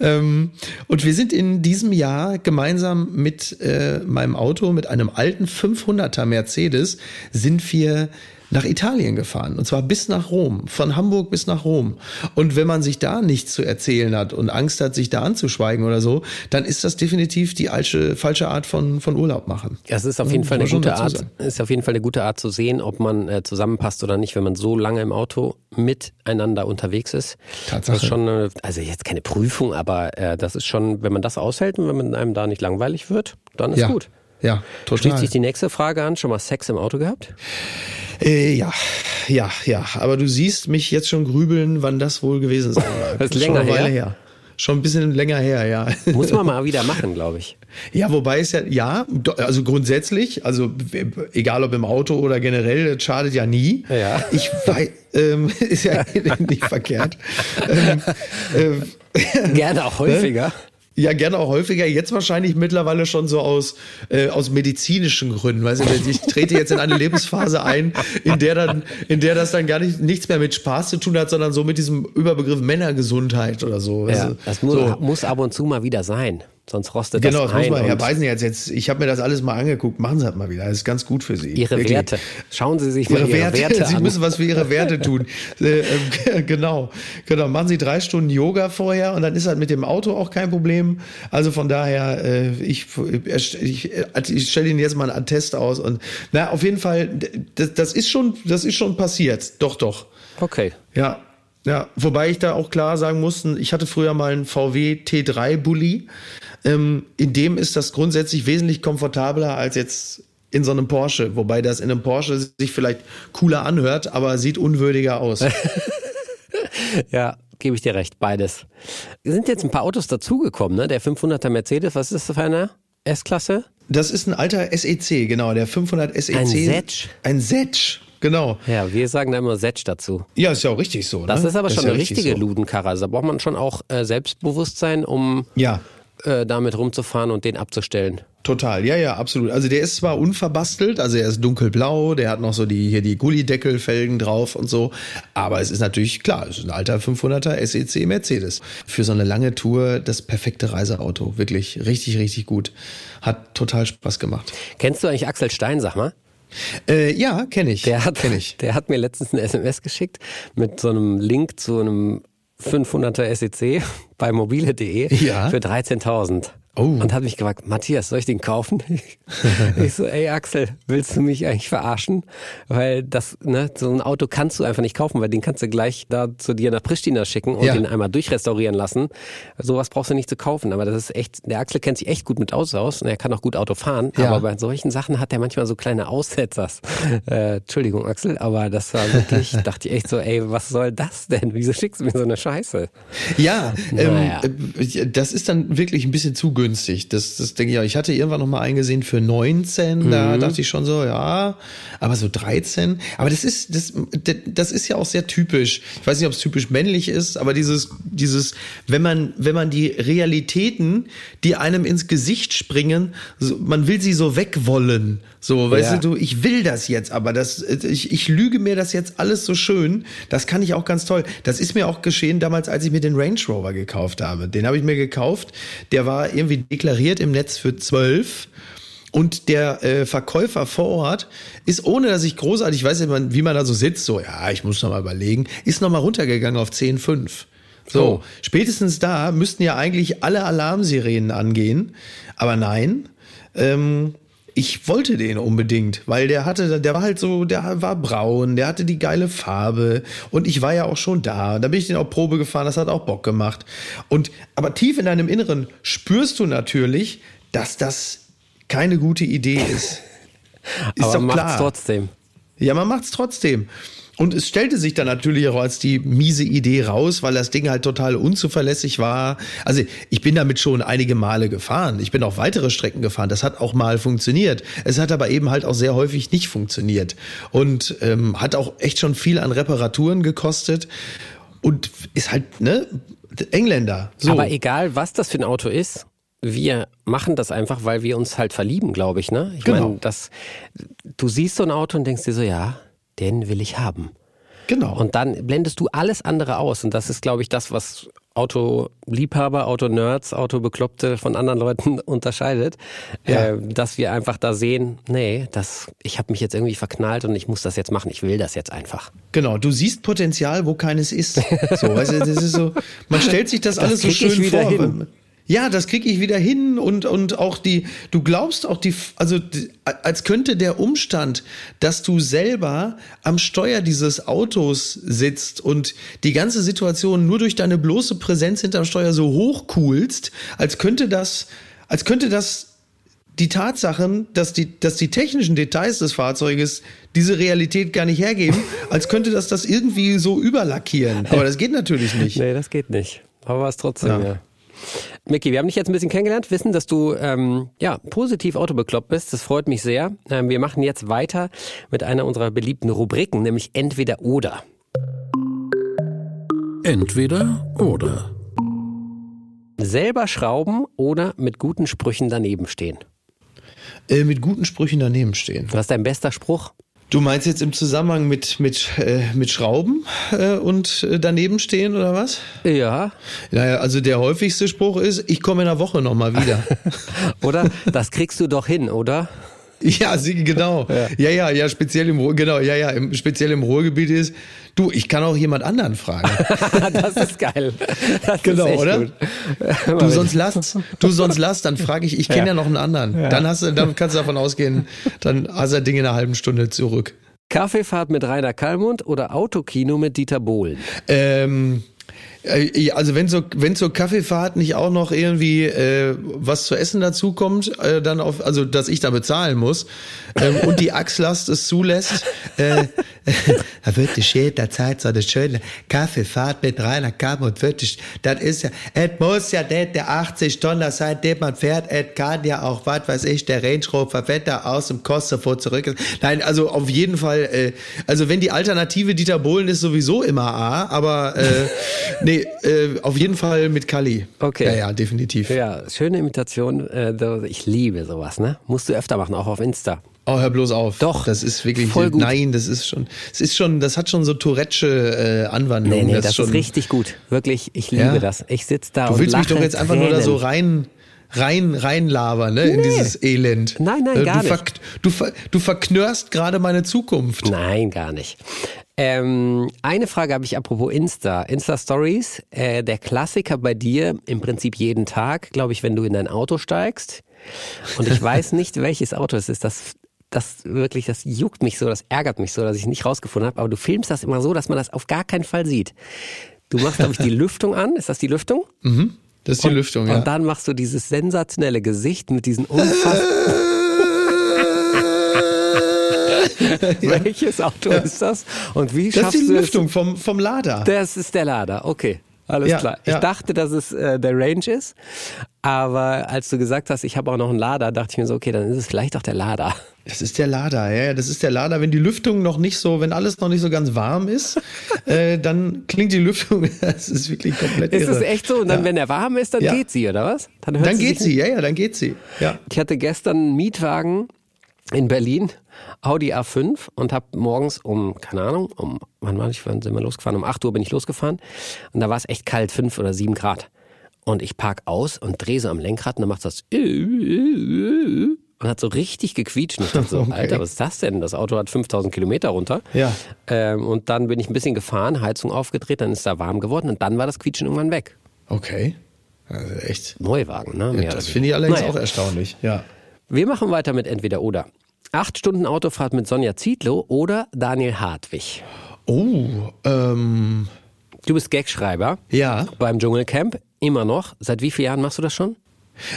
Ähm, und wir sind in diesem Jahr gemeinsam mit äh, meinem Auto, mit einem alten 500er Mercedes, sind wir nach Italien gefahren. Und zwar bis nach Rom, von Hamburg bis nach Rom. Und wenn man sich da nichts zu erzählen hat und Angst hat, sich da anzuschweigen oder so, dann ist das definitiv die falsche, falsche Art von, von Urlaub machen. Ja, es ist auf jeden Fall eine gute Art, ist auf jeden Fall eine gute Art zu sehen, ob man äh, zusammenpasst oder nicht, wenn man so lange im Auto miteinander unterwegs ist. Tatsache. Das ist schon, eine, also jetzt keine Prüfung, aber äh, das ist schon, wenn man das aushält und wenn man einem da nicht langweilig wird, dann ist ja. gut. Ja, total. Schließt sich die nächste Frage an. Schon mal Sex im Auto gehabt? Äh, ja, ja, ja. Aber du siehst mich jetzt schon grübeln, wann das wohl gewesen sein wird. Das ist länger her. her. Schon ein bisschen länger her, ja. Muss man mal wieder machen, glaube ich. Ja, wobei es ja, ja, also grundsätzlich, also egal ob im Auto oder generell, das schadet ja nie. Ja. Ich weiß, ähm, ist ja nicht verkehrt. Ähm, ähm, Gerne auch häufiger. Ja, gerne auch häufiger. Jetzt wahrscheinlich mittlerweile schon so aus, äh, aus medizinischen Gründen. Weißt du, ich trete jetzt in eine Lebensphase ein, in der dann, in der das dann gar nicht, nichts mehr mit Spaß zu tun hat, sondern so mit diesem Überbegriff Männergesundheit oder so. Ja, das muss, so. muss ab und zu mal wieder sein. Sonst rostet genau, das, das ein. Genau, Herr Beisen jetzt, jetzt, ich habe mir das alles mal angeguckt, machen Sie das mal wieder. Das ist ganz gut für Sie. Ihre Wirklich. Werte. Schauen Sie sich ihre mal Ihre Werte, Werte Sie müssen was für Ihre Werte tun. äh, äh, genau, genau. Machen Sie drei Stunden Yoga vorher und dann ist halt mit dem Auto auch kein Problem. Also von daher, äh, ich, ich, ich, ich stelle Ihnen jetzt mal einen Attest aus und na, auf jeden Fall, das, das ist schon, das ist schon passiert. Doch, doch. Okay. Ja, ja, wobei ich da auch klar sagen musste, ich hatte früher mal einen VW T3 Bulli. Ähm, in dem ist das grundsätzlich wesentlich komfortabler als jetzt in so einem Porsche, wobei das in einem Porsche sich vielleicht cooler anhört, aber sieht unwürdiger aus. ja, gebe ich dir recht, beides. Es sind jetzt ein paar Autos dazugekommen, ne? Der 500er Mercedes, was ist das für eine S-Klasse? Das ist ein alter SEC, genau, der 500 SEC. Ein Setsch? Ein Setsch, genau. Ja, wir sagen da immer Setsch dazu. Ja, ist ja auch richtig so. Das ne? ist aber schon ja eine richtig richtige so. Ludenkarre. Also da braucht man schon auch äh, Selbstbewusstsein, um Ja, äh, damit rumzufahren und den abzustellen. Total, ja, ja, absolut. Also der ist zwar unverbastelt, also er ist dunkelblau, der hat noch so die hier die Gullideckelfelgen drauf und so, aber es ist natürlich klar, es ist ein alter 500er SEC Mercedes. Für so eine lange Tour das perfekte Reiseauto, wirklich richtig, richtig gut. Hat total Spaß gemacht. Kennst du eigentlich Axel Stein, sag mal? Äh, ja, kenne ich. Der hat, kenn ich. der hat mir letztens eine SMS geschickt mit so einem Link zu einem 500er SEC bei mobile.de Ja. für 13.000. Oh. Und hat mich gefragt, Matthias, soll ich den kaufen? ich so, ey Axel, willst du mich eigentlich verarschen? Weil das, ne, so ein Auto kannst du einfach nicht kaufen, weil den kannst du gleich da zu dir nach Pristina schicken und Ja. den einmal durchrestaurieren lassen. Sowas brauchst du nicht zu kaufen. Aber das ist echt, der Axel kennt sich echt gut mit Autos aus und er kann auch gut Auto fahren. Ja. Aber bei solchen Sachen hat er manchmal so kleine Aussetzers. Äh, Entschuldigung, Axel, aber das war wirklich, dachte ich echt so, ey, was soll das denn? Wieso schickst du mir so eine Scheiße? Ja, Naja. ähm, äh, das ist dann wirklich ein bisschen zu günstig. Das, das denke ich auch. Ich hatte irgendwann noch mal eingesehen für 19, Mhm. da dachte ich schon so, ja, aber so 13. Aber das ist, das, das ist ja auch sehr typisch. Ich weiß nicht, ob es typisch männlich ist, aber dieses, dieses, wenn man, wenn man die Realitäten, die einem ins Gesicht springen, so, man will sie so wegwollen. So, weißt Ja. du, du, ich will das jetzt, aber das, ich, ich lüge mir das jetzt alles so schön. Das kann ich auch ganz toll. Das ist mir auch geschehen damals, als ich mir den Range Rover gekauft habe. Den habe ich mir gekauft. Der war irgendwie deklariert im Netz für 12. Und der äh, Verkäufer vor Ort ist, ohne dass ich großartig weiß, wie man, wie man da so sitzt, so, ja, ich muss noch mal überlegen, ist noch mal runtergegangen auf 10,5. So, Oh. spätestens da müssten ja eigentlich alle Alarmsirenen angehen. Aber nein, ähm, ich wollte den unbedingt, weil der hatte, der war halt so, der war braun, der hatte die geile Farbe und ich war ja auch schon da. Da bin ich den auch Probe gefahren, das hat auch Bock gemacht. Und aber tief in deinem Inneren spürst du natürlich, dass das keine gute Idee ist. Ist aber doch macht's klar. trotzdem. Ja, man macht's trotzdem. Und es stellte sich dann natürlich auch als die miese Idee raus, weil das Ding halt total unzuverlässig war. Also ich bin damit schon einige Male gefahren. Ich bin auch weitere Strecken gefahren. Das hat auch mal funktioniert. Es hat aber eben halt auch sehr häufig nicht funktioniert. Und ähm, hat auch echt schon viel an Reparaturen gekostet. Und ist halt, ne, Engländer. So. Aber egal, was das für ein Auto ist, wir machen das einfach, weil wir uns halt verlieben, glaube ich, ne? Ich Genau. meine, das, du siehst so ein Auto und denkst dir so, ja, den will ich haben. genau. Und dann blendest du alles andere aus. Und das ist, glaube ich, das, was Autoliebhaber, Autonerds, Autobekloppte von anderen Leuten unterscheidet. Ja. Äh, dass wir einfach da sehen, nee, das, ich habe mich jetzt irgendwie verknallt und ich muss das jetzt machen. Ich will das jetzt einfach. Genau, du siehst Potenzial, wo keines ist. So, du, das ist so, man stellt sich das, Das alles so schön wieder vor. Ja, das krieg ich wieder hin und, und auch die, du glaubst auch die, also als könnte der Umstand, dass du selber am Steuer dieses Autos sitzt und die ganze Situation nur durch deine bloße Präsenz hinterm Steuer so hochcoolst, als könnte das, als könnte das die Tatsachen, dass die, dass die technischen Details des Fahrzeuges diese Realität gar nicht hergeben, als könnte das das irgendwie so überlackieren. Aber das geht natürlich nicht. Nee, das geht nicht. Aber was trotzdem, ja. Ja. Micky, wir haben dich jetzt ein bisschen kennengelernt, wissen, dass du ähm, ja positiv autobekloppt bist. Das freut mich sehr. Ähm, wir machen jetzt weiter mit einer unserer beliebten Rubriken, nämlich entweder oder. Entweder oder. Selber schrauben oder mit guten Sprüchen daneben stehen. Äh, mit guten Sprüchen daneben stehen. Was ist dein bester Spruch? Du meinst jetzt im Zusammenhang mit, mit, äh, mit Schrauben äh, und äh, daneben stehen oder was? Ja. Naja, also der häufigste Spruch ist, ich komme in einer Woche nochmal wieder. Oder? Das kriegst du doch hin, oder? Ja, sie, genau. Ja. ja, ja, speziell im Ruhr, genau, ja, ja, im, speziell im Ruhrgebiet ist, du, ich kann auch jemand anderen fragen. das ist geil. Das Genau, ist oder? Gut. Du sonst lass, du sonst lass, dann frage ich, ich kenne ja. noch einen anderen. Dann hast du, dann kannst du davon ausgehen, dann hast du Ding in einer halben Stunde zurück. Kaffeefahrt mit Rainer Kallmund oder Autokino mit Dieter Bohlen? Ähm, äh, also wenn so wenn zur Kaffeefahrt nicht auch noch irgendwie äh, was zu essen dazu kommt, äh, dann auf also dass ich da bezahlen muss ähm, und die Achslast es zulässt, äh, da wird ich jederzeit so eine schöne Kaffeefahrt mit Rainer Kamm und wirklich, das ist ja, es muss ja nicht der 80 Tonner sein, den man fährt, es kann ja auch, was weiß ich, der Range Rover, wenn der aus dem Kosovo zurück ist. Nein, also auf jeden Fall, äh, also wenn die Alternative Dieter Bohlen ist sowieso immer A, aber äh, nee, äh, auf jeden Fall mit Kali. Okay. Ja, ja, definitiv. Ja, schöne Imitation. Äh, ich liebe sowas, ne? Musst du öfter machen, auch auf Insta. Oh, hör bloß auf. Doch. Das ist wirklich, Voll gut. nein, das ist schon, es ist schon, das hat schon so Tourette'sche äh, Anwandlung. Nee, nee, das, schon, ist richtig gut. Wirklich, ich liebe Ja. das. Ich sitze da Du und willst mich doch jetzt einfach nur da so Tränen. rein, rein, rein labern, ne, in Nee. dieses Elend. Nein, nein, Äh, gar du nicht. Du, ver du verknörst gerade meine Zukunft. Nein, gar nicht. Ähm, eine Frage habe ich apropos Insta. Insta-Stories, äh, der Klassiker bei dir im Prinzip jeden Tag, glaube ich, wenn du in dein Auto steigst. Und ich weiß nicht, welches Auto es ist. Das, das wirklich, das juckt mich so, das ärgert mich so, dass ich es nicht rausgefunden habe. Aber du filmst das immer so, dass man das auf gar keinen Fall sieht. Du machst, glaube ich, die Lüftung an. Ist das die Lüftung? Das ist die Lüftung, ja. Und dann machst du dieses sensationelle Gesicht mit diesen unfassbar. Welches Auto ist das? Und wie das schaffst ist die du Lüftung vom, vom Lader. Das ist der Lader, okay. Alles Ja, klar. Ich ja. dachte, dass es äh, der Range ist, aber als du gesagt hast, ich habe auch noch einen Lader, dachte ich mir so, okay, dann ist es vielleicht auch der Lader. Das ist der Lader, ja, ja, das ist der Lader. Wenn die Lüftung noch nicht so, wenn alles noch nicht so ganz warm ist, äh, dann klingt die Lüftung, das ist wirklich komplett Ist irre. es echt so? Und dann, Ja. wenn er warm ist, dann geht sie, oder was? hört Dann geht sich sie, ja, ja, dann geht sie. Ja. Ich hatte gestern einen Mietwagen in Berlin, Audi A5 und habe morgens um, keine Ahnung, um, wann war ich, wann sind wir losgefahren? Um 8 Uhr bin ich losgefahren und da war es echt kalt, 5 oder 7 Grad. Und ich park aus und drehe so am Lenkrad und dann macht das und hat so richtig gequietscht. Und ich dachte so, Okay. Alter, was ist das denn? Das Auto hat 5000 Kilometer runter. Ja. Ähm, und dann bin ich ein bisschen gefahren, Heizung aufgedreht, dann ist da warm geworden und dann war das Quietschen irgendwann weg. Okay. Also echt. Neuwagen, ne? Mehr Das finde ich allerdings Naja. auch erstaunlich. Ja. Wir machen weiter mit entweder oder. Acht Stunden Autofahrt mit Sonja Zietlow oder Daniel Hartwig. Oh, ähm, Du bist Gagschreiber ja. beim Dschungelcamp, immer noch. Seit wie vielen Jahren machst du das schon?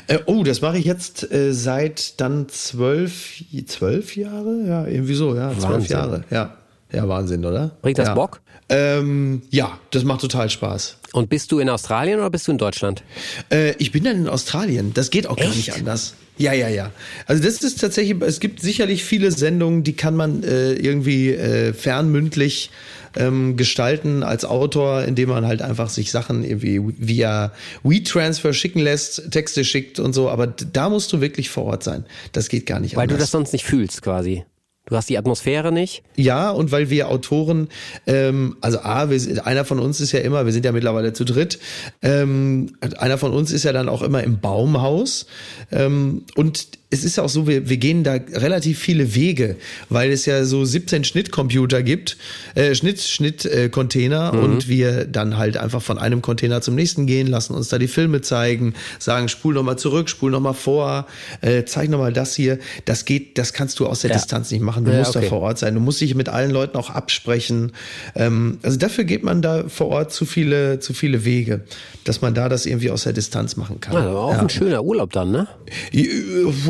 Äh, oh, das mache ich jetzt äh, seit dann zwölf, zwölf Jahre? Ja, irgendwie so, ja, zwölf Wahnsinn. Jahre. Ja. ja, Wahnsinn, oder? Bringt das ja. Bock? Ähm, ja, das macht total Spaß. Und bist du in Australien oder bist du in Deutschland? Äh, ich bin dann in Australien. Das geht auch gar Echt? nicht anders. Ja, ja, ja. Also das ist tatsächlich, es gibt sicherlich viele Sendungen, die kann man äh, irgendwie äh, fernmündlich ähm, gestalten als Autor, indem man halt einfach sich Sachen irgendwie via WeTransfer schicken lässt, Texte schickt und so. Aber da musst du wirklich vor Ort sein. Das geht gar nicht Weil du anders. das sonst nicht fühlst quasi. Du hast die Atmosphäre nicht. Ja, und weil wir Autoren, ähm, also A, wir, einer von uns ist ja immer, wir sind ja mittlerweile zu dritt, ähm, einer von uns ist ja dann auch immer im Baumhaus. Ähm, und es ist ja auch so, wir, wir gehen da relativ viele Wege, weil es ja so 17 Schnittcomputer gibt, äh, Schnitt, Schnittcontainer Mhm. und wir dann halt einfach von einem Container zum nächsten gehen, lassen uns da die Filme zeigen, sagen, spul nochmal zurück, spul nochmal vor, äh, zeig nochmal das hier. Das geht, das kannst du aus der Ja. Distanz nicht machen. Du Ja, musst okay. da vor Ort sein. Du musst dich mit allen Leuten auch absprechen. Ähm, also dafür geht man da vor Ort zu viele, zu viele Wege, dass man da das irgendwie aus der Distanz machen kann. Ja, aber auch Ja. ein schöner Urlaub dann, ne?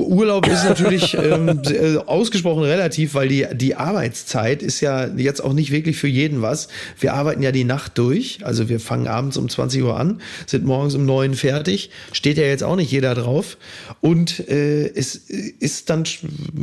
Urlaub ist natürlich ähm, äh, ausgesprochen relativ, weil die, die Arbeitszeit ist ja jetzt auch nicht wirklich für jeden was. Wir arbeiten ja die Nacht durch. Also wir fangen abends um 20 Uhr an, sind morgens um 9 fertig. Steht ja jetzt auch nicht jeder drauf. Und äh, es ist dann,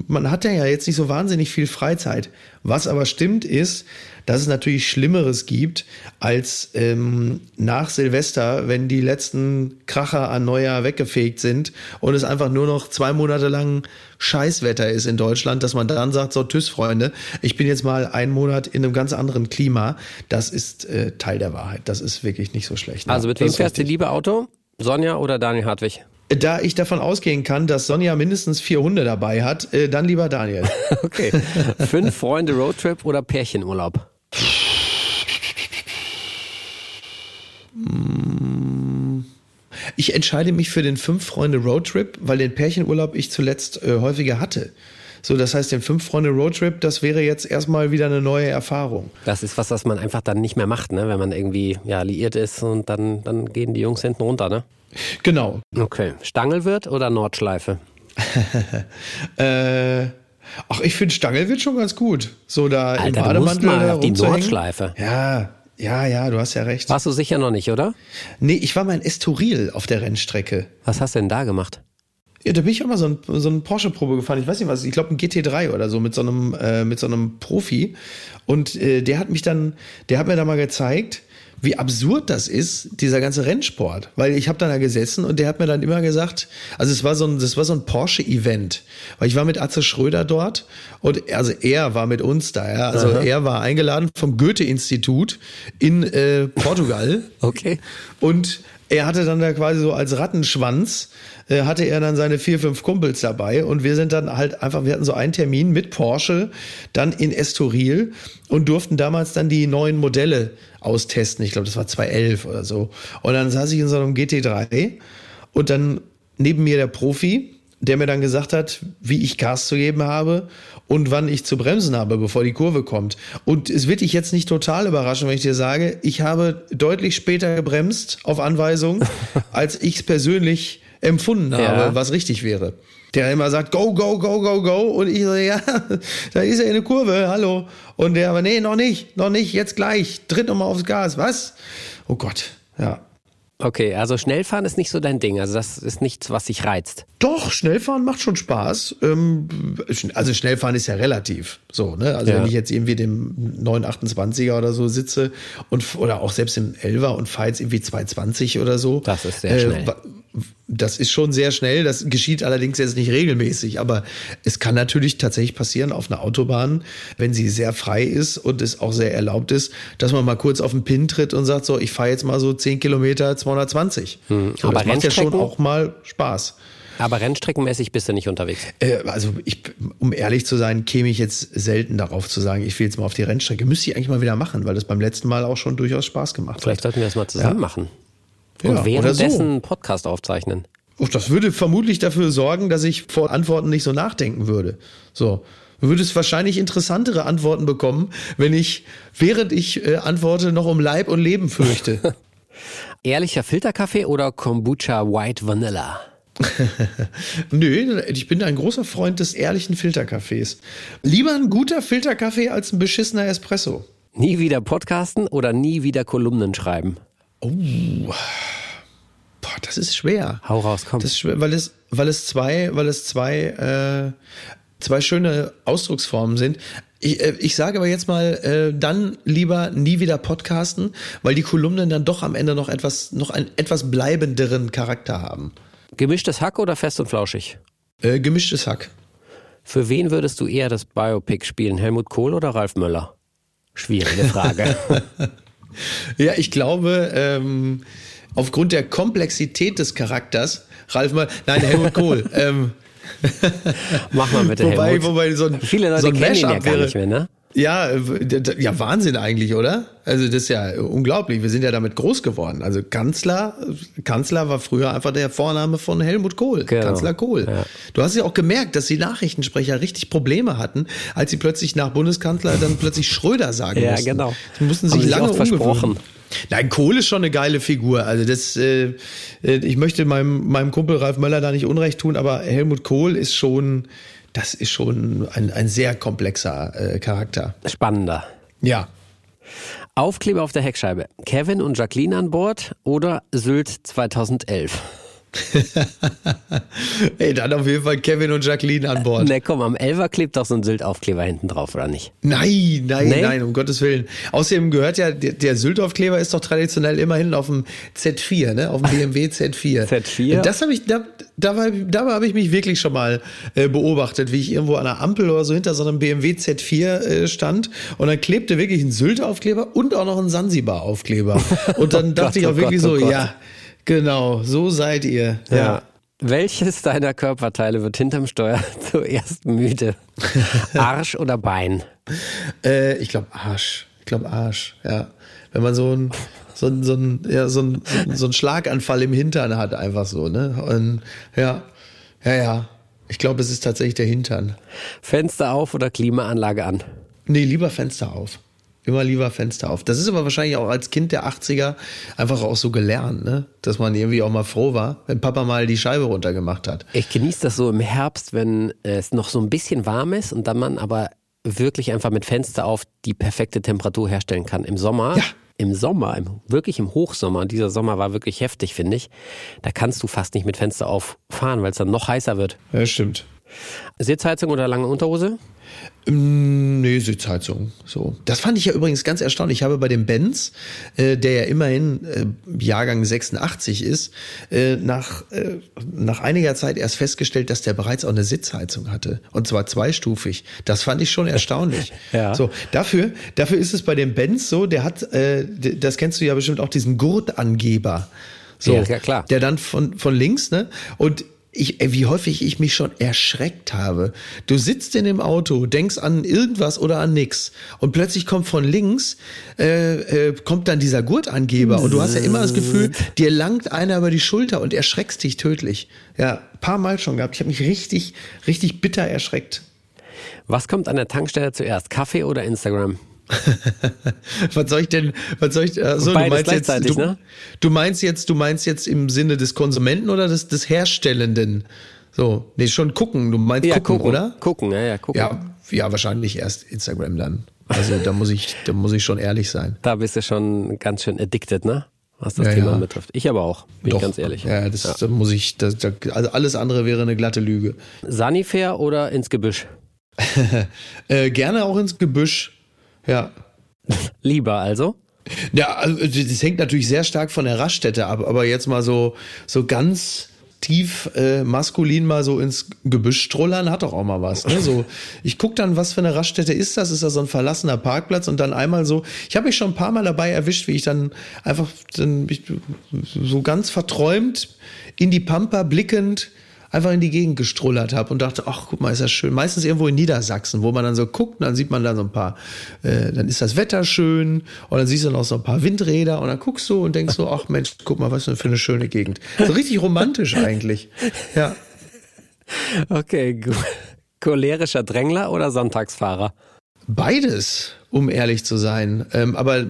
man hat ja jetzt nicht so wahnsinnig viel Freizeit. Was aber stimmt ist, dass es natürlich Schlimmeres gibt als ähm, nach Silvester, wenn die letzten Kracher an Neujahr weggefegt sind und es einfach nur noch zwei Monate lang Scheißwetter ist in Deutschland, dass man dann sagt, so tschüss Freunde, ich bin jetzt mal einen Monat in einem ganz anderen Klima. Das ist äh, Teil der Wahrheit. Das ist wirklich nicht so schlecht. Also mit wem fährst du lieber Auto? Sonja oder Daniel Hartwig? Da ich davon ausgehen kann, dass Sonja mindestens vier Hunde dabei hat, äh, dann lieber Daniel. Okay. Fünf Freunde Roadtrip oder Pärchenurlaub? Ich entscheide mich für den Fünf-Freunde-Roadtrip, weil den Pärchenurlaub ich zuletzt äh, häufiger hatte. So, das heißt, den Fünf-Freunde-Roadtrip, das wäre jetzt erstmal wieder eine neue Erfahrung. Das ist was, was man einfach dann nicht mehr macht, ne? Wenn man irgendwie ja, liiert ist und dann, dann gehen die Jungs hinten runter, ne? Genau. Okay. Stangelwirt oder Nordschleife? Äh, Ach, ich finde Stangel wird schon ganz gut. So da Alter, im du musst Bademantel mal auf die. Nordschleife. Ja, ja, ja, du hast ja recht. Warst du sicher noch nicht, oder? Nee, ich war mal in Estoril auf der Rennstrecke. Was hast du denn da gemacht? Ja, da bin ich auch mal so ein, so ein Porsche-Probe gefahren. Ich weiß nicht was, ich glaube ein GT3 oder so mit so einem, äh, mit so einem Profi. Und äh, der hat mich dann, der hat mir da mal gezeigt, wie absurd das ist, dieser ganze Rennsport. Weil ich habe dann da gesessen und der hat mir dann immer gesagt, also es war so ein, das war so ein Porsche-Event. Weil ich war mit Atze Schröder dort und also er war mit uns da. Ja. Also er war eingeladen vom Goethe-Institut in äh, Portugal. Okay. Und er hatte dann da quasi so als Rattenschwanz, äh, hatte er dann seine vier, fünf Kumpels dabei und wir sind dann halt einfach, wir hatten so einen Termin mit Porsche, dann in Estoril und durften damals dann die neuen Modelle austesten. Ich glaube, das war 2011 oder so. Und dann saß ich in so einem GT3 und dann neben mir der Profi, der mir dann gesagt hat, wie ich Gas zu geben habe und wann ich zu bremsen habe, bevor die Kurve kommt. Und es wird dich jetzt nicht total überraschen, wenn ich dir sage, ich habe deutlich später gebremst auf Anweisung, als ich es persönlich empfunden Ja. habe, was richtig wäre. Der immer sagt, go, go, go, go, go. Und ich so, ja, da ist er in der Kurve, hallo. Und der aber, nee, noch nicht, noch nicht, jetzt gleich. Tritt nochmal aufs Gas, was? Oh Gott, ja. Okay, also Schnellfahren ist nicht so dein Ding. Also das ist nichts, was dich reizt. Doch, Schnellfahren macht schon Spaß. Ähm, also Schnellfahren ist ja relativ. So, ne? Also Ja. wenn ich jetzt irgendwie dem 928er oder so sitze und oder auch selbst im 11er und fahre jetzt irgendwie 220 oder so. Das ist sehr schnell. wa- Das ist schon sehr schnell. Das geschieht allerdings jetzt nicht regelmäßig. Aber es kann natürlich tatsächlich passieren auf einer Autobahn, wenn sie sehr frei ist und es auch sehr erlaubt ist, dass man mal kurz auf den Pin tritt und sagt so, ich fahre jetzt mal so 10 Kilometer 220. So, Hm. Aber das macht ja schon auch mal Spaß. Aber rennstreckenmäßig bist du nicht unterwegs. Äh, also ich, um ehrlich zu sein, käme ich jetzt selten darauf zu sagen, ich will jetzt mal auf die Rennstrecke. Müsste ich eigentlich mal wieder machen, weil das beim letzten Mal auch schon durchaus Spaß gemacht Vielleicht hat. sollten wir das mal zusammen Ja. machen. Ja, Und oder währenddessen so. einen Podcast aufzeichnen. Oh, das würde vermutlich dafür sorgen, dass ich vor Antworten nicht so nachdenken würde. So. Du würdest wahrscheinlich interessantere Antworten bekommen, wenn ich, während ich äh, antworte, noch um Leib und Leben fürchte. Ehrlicher Filterkaffee oder Kombucha White Vanilla? Nö, ich bin ein großer Freund des ehrlichen Filterkaffees. Lieber ein guter Filterkaffee als ein beschissener Espresso. Nie wieder podcasten oder nie wieder Kolumnen schreiben? Boah, das ist schwer. Hau raus, komm. Das ist schwer, weil es, weil es zwei, weil es zwei, äh, zwei schöne Ausdrucksformen sind. Ich, äh, ich sage aber jetzt mal, äh, dann lieber nie wieder podcasten, weil die Kolumnen dann doch am Ende noch etwas, noch einen etwas bleibenderen Charakter haben. Gemischtes Hack oder fest und flauschig? Äh, gemischtes Hack. Für wen würdest du eher das Biopic spielen? Helmut Kohl oder Ralf Möller? Schwierige Frage. Ja, ich glaube, ähm, aufgrund der Komplexität des Charakters, Ralf mal, nein, Helmut Kohl. ähm, Mach mal bitte wobei, Helmut. wobei so ein, Viele Leute so ein kennen ihn ja gar nicht mehr, ne? Ja, ja, Wahnsinn eigentlich, oder? Also das ist ja unglaublich. Wir sind ja damit groß geworden. Also Kanzler, Kanzler war früher einfach der Vorname von Helmut Kohl. Genau. Kanzler Kohl. Ja. Du hast ja auch gemerkt, dass die Nachrichtensprecher richtig Probleme hatten, als sie plötzlich nach Bundeskanzler dann plötzlich Schröder sagen Ja, mussten. genau. Sie mussten Haben sich sich lange oft versprochen. Nein, Kohl ist schon eine geile Figur. Also das, äh, äh, ich möchte meinem, meinem Kumpel Ralf Möller da nicht Unrecht tun, aber Helmut Kohl ist schon, das ist schon ein, ein sehr komplexer äh, Charakter. Spannender. Ja. Aufkleber auf der Heckscheibe. Kevin und Jacqueline an Bord oder Sylt 2011? Ey, dann auf jeden Fall Kevin und Jacqueline an Bord. Ne, komm, am Elfer klebt doch so ein Sylt-Aufkleber hinten drauf, oder nicht? Nein, nein, Nee? nein, um Gottes Willen. Außerdem gehört ja, der, der Syltaufkleber ist doch traditionell immer hinten auf dem Z4, ne? Auf dem BMW Z4. Z4? Das habe ich, da, da, war- da habe ich mich wirklich schon mal äh, beobachtet, wie ich irgendwo an einer Ampel oder so hinter so einem BMW Z4 äh, stand und dann klebte wirklich ein Sylt-Aufkleber und auch noch ein Sansibar-Aufkleber. Und dann dachte ich Gott, auch oh wirklich Gott, oh so, Gott. ja, genau, so seid ihr. Ja. Welches deiner Körperteile wird hinterm Steuer zuerst müde? Arsch oder Bein? Äh, ich glaube Arsch. Ich glaube Arsch, ja. Wenn man so ein so ein, so ein, ja, so ein- so ein Schlaganfall im Hintern hat, einfach so, ne? Und ja, ja, ja. Ich glaube, es ist tatsächlich der Hintern. Fenster auf oder Klimaanlage an? Nee, lieber Fenster auf. Immer lieber Fenster auf. Das ist aber wahrscheinlich auch als Kind der 80er einfach auch so gelernt, ne? Dass man irgendwie auch mal froh war, wenn Papa mal die Scheibe runtergemacht hat. Ich genieße das so im Herbst, wenn es noch so ein bisschen warm ist und dann man aber wirklich einfach mit Fenster auf die perfekte Temperatur herstellen kann. Im Sommer, Ja. im Sommer, im, wirklich im Hochsommer, dieser Sommer war wirklich heftig, finde ich. Da kannst du fast nicht mit Fenster auffahren, weil es dann noch heißer wird. Ja, stimmt. Sitzheizung oder lange Unterhose? Mm, Nee, Sitzheizung. So. Das fand ich ja übrigens ganz erstaunlich. Ich habe bei dem Benz, äh, der ja immerhin äh, Jahrgang 86 ist, äh, nach, äh, nach einiger Zeit erst festgestellt, dass der bereits auch eine Sitzheizung hatte. Und zwar zweistufig. Das fand ich schon erstaunlich. Ja. So, dafür, dafür ist es bei dem Benz so, der hat, äh, das kennst du ja bestimmt auch, diesen Gurtangeber. So, Ja, ja, klar. Der dann von, von links, ne? Und ich, ey, wie häufig ich mich schon erschreckt habe. Du sitzt in dem Auto, denkst an irgendwas oder an nix und plötzlich kommt von links äh, äh, kommt dann dieser Gurtangeber und du hast ja immer das Gefühl, dir langt einer über die Schulter und erschreckst dich tödlich. Ja, paar Mal schon gehabt. Ich habe mich richtig, richtig bitter erschreckt. Was kommt an der Tankstelle zuerst? Kaffee oder Instagram? was soll ich denn, was soll ich, also, du meinst jetzt, du, ne? du meinst jetzt, du meinst jetzt im Sinne des Konsumenten oder des, des Herstellenden? So, nee, schon gucken, du meinst gucken, oder? Gucken, ja, ja, gucken. Ja, ja, wahrscheinlich erst Instagram dann. Also da muss ich, da muss ich schon ehrlich sein. Da bist du schon ganz schön addicted, ne? Was das Ja, Thema ja. betrifft. Ich aber auch, bin ich ganz ehrlich. Ja, das Da muss ich, das, da, also alles andere wäre eine glatte Lüge. Sanifair oder ins Gebüsch? Äh, gerne auch ins Gebüsch. Ja. Lieber also. Ja, also das hängt natürlich sehr stark von der Raststätte ab, aber jetzt mal so, so ganz tief äh, maskulin mal so ins Gebüsch strollern hat doch auch mal was. Ne? So, ich guck dann, was für eine Raststätte ist das? Ist das so ein verlassener Parkplatz und dann einmal so. Ich habe mich schon ein paar Mal dabei erwischt, wie ich dann einfach dann mich so ganz verträumt in die Pampa blickend einfach in die Gegend gestrullert habe und dachte, ach guck mal, ist das schön. Meistens irgendwo in Niedersachsen, wo man dann so guckt und dann sieht man da so ein paar, äh, dann ist das Wetter schön und dann siehst du noch so ein paar Windräder und dann guckst du und denkst so, ach Mensch, guck mal, was für eine schöne Gegend. So richtig romantisch eigentlich. Ja. Okay, cholerischer Drängler oder Sonntagsfahrer? Beides, um ehrlich zu sein. Ähm, aber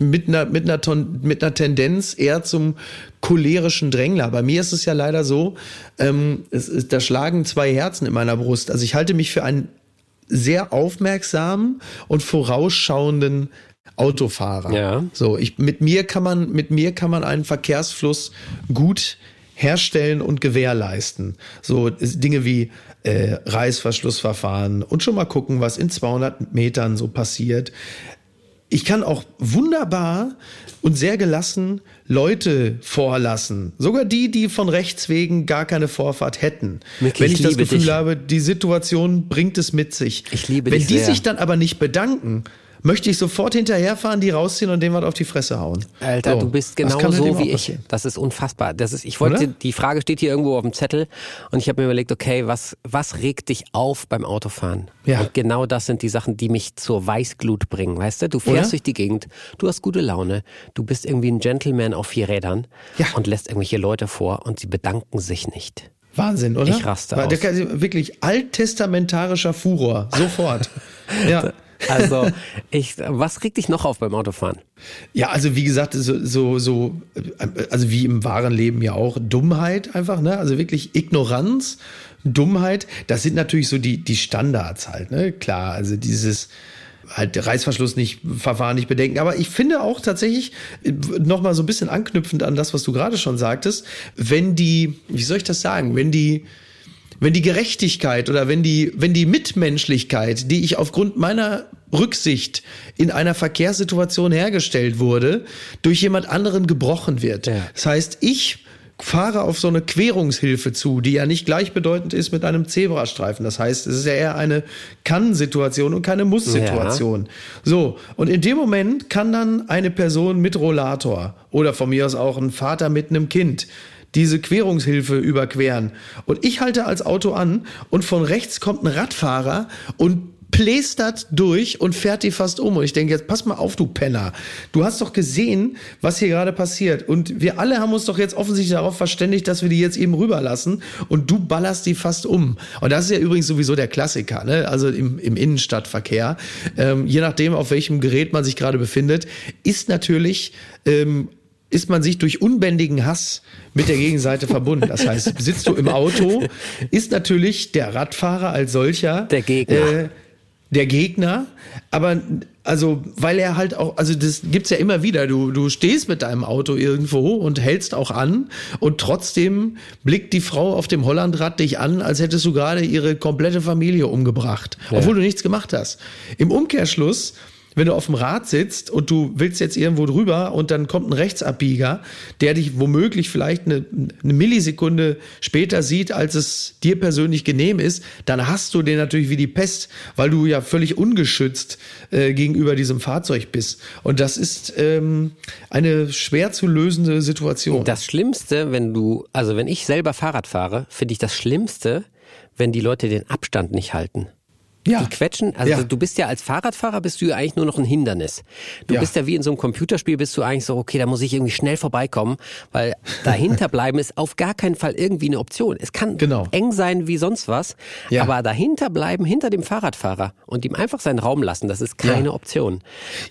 mit einer, mit, einer Ton, mit einer Tendenz eher zum cholerischen Drängler. Bei mir ist es ja leider so, ähm, es ist, da schlagen zwei Herzen in meiner Brust. Also ich halte mich für einen sehr aufmerksamen und vorausschauenden Autofahrer. Ja. So, ich, mit mir kann man, mit mir kann man einen Verkehrsfluss gut herstellen und gewährleisten. So Dinge wie äh, Reißverschlussverfahren und schon mal gucken, was in 200 Metern so passiert. Ich kann auch wunderbar und sehr gelassen Leute vorlassen. Sogar die, die von rechts wegen gar keine Vorfahrt hätten. Micky, Wenn ich ich, das Gefühl dich. habe, die Situation bringt es mit sich. Ich liebe Wenn dich die sehr. sich dann aber nicht bedanken, möchte ich sofort hinterherfahren, die rausziehen und dem was auf die Fresse hauen. Alter, So, du bist genau so wie ich. Das ist unfassbar. Das ist, ich wollte, Oder? die Frage steht hier irgendwo auf dem Zettel und ich habe mir überlegt, okay, was, was regt dich auf beim Autofahren? Ja. Und genau das sind die Sachen, die mich zur Weißglut bringen, weißt du? Du fährst Oder? durch die Gegend, du hast gute Laune, du bist irgendwie ein Gentleman auf vier Rädern Ja. und lässt irgendwelche Leute vor und sie bedanken sich nicht. Wahnsinn, oder? Ich raste Weil aus. Der, wirklich alttestamentarischer Furor, sofort. ja. Also, ich, was regt dich noch auf beim Autofahren? Ja, also wie gesagt, so, so, so, also wie im wahren Leben ja auch, Dummheit einfach, ne? Also wirklich Ignoranz, Dummheit, das sind natürlich so die, die Standards halt, ne? Klar, also dieses halt Reißverschluss nicht, Verfahren nicht bedenken. Aber ich finde auch tatsächlich, nochmal so ein bisschen anknüpfend an das, was du gerade schon sagtest, wenn die, wie soll ich das sagen, wenn die, wenn die Gerechtigkeit oder wenn die, wenn die Mitmenschlichkeit, die ich aufgrund meiner Rücksicht in einer Verkehrssituation hergestellt wurde, durch jemand anderen gebrochen wird. Ja. Das heißt, ich fahre auf so eine Querungshilfe zu, die ja nicht gleichbedeutend ist mit einem Zebrastreifen. Das heißt, es ist ja eher eine Kann-Situation und keine Muss-Situation. So, und in dem Moment kann dann eine Person mit Rollator oder von mir aus auch ein Vater mit einem Kind diese Querungshilfe überqueren. Und ich halte als Auto an und von rechts kommt ein Radfahrer und plästert durch und fährt die fast um. Und ich denke jetzt, pass mal auf, du Penner. Du hast doch gesehen, was hier gerade passiert. Und wir alle haben uns doch jetzt offensichtlich darauf verständigt, dass wir die jetzt eben rüberlassen. Und du ballerst die fast um. Und das ist ja übrigens sowieso der Klassiker, ne? Also im, im Innenstadtverkehr. Ähm, je nachdem, auf welchem Gerät man sich gerade befindet, ist natürlich ähm, ist man sich durch unbändigen Hass mit der Gegenseite verbunden. Das heißt, sitzt du im Auto, ist natürlich der Radfahrer als solcher der Gegner. Äh, der Gegner, aber also weil er halt auch, also das gibt's ja immer wieder. Du du stehst mit deinem Auto irgendwo und hältst auch an und trotzdem blickt die Frau auf dem Hollandrad dich an, als hättest du gerade ihre komplette Familie umgebracht, ja. obwohl du nichts gemacht hast. Im Umkehrschluss wenn du auf dem Rad sitzt und du willst jetzt irgendwo drüber und dann kommt ein Rechtsabbieger, der dich womöglich vielleicht eine, eine, Millisekunde später sieht, als es dir persönlich genehm ist, dann hast du den natürlich wie die Pest, weil du ja völlig ungeschützt äh, gegenüber diesem Fahrzeug bist. Und das ist ähm, eine schwer zu lösende Situation. Das Schlimmste, wenn du, also wenn ich selber Fahrrad fahre, finde ich das Schlimmste, wenn die Leute den Abstand nicht halten. Ja. Die quetschen, also ja. du bist ja als Fahrradfahrer bist du ja eigentlich nur noch ein Hindernis. Du ja. bist ja wie in so einem Computerspiel, bist du eigentlich so, okay, da muss ich irgendwie schnell vorbeikommen, weil dahinter bleiben ist auf gar keinen Fall irgendwie eine Option. Es kann genau. eng sein wie sonst was, aber dahinter bleiben, hinter dem Fahrradfahrer und ihm einfach seinen Raum lassen, das ist keine Option.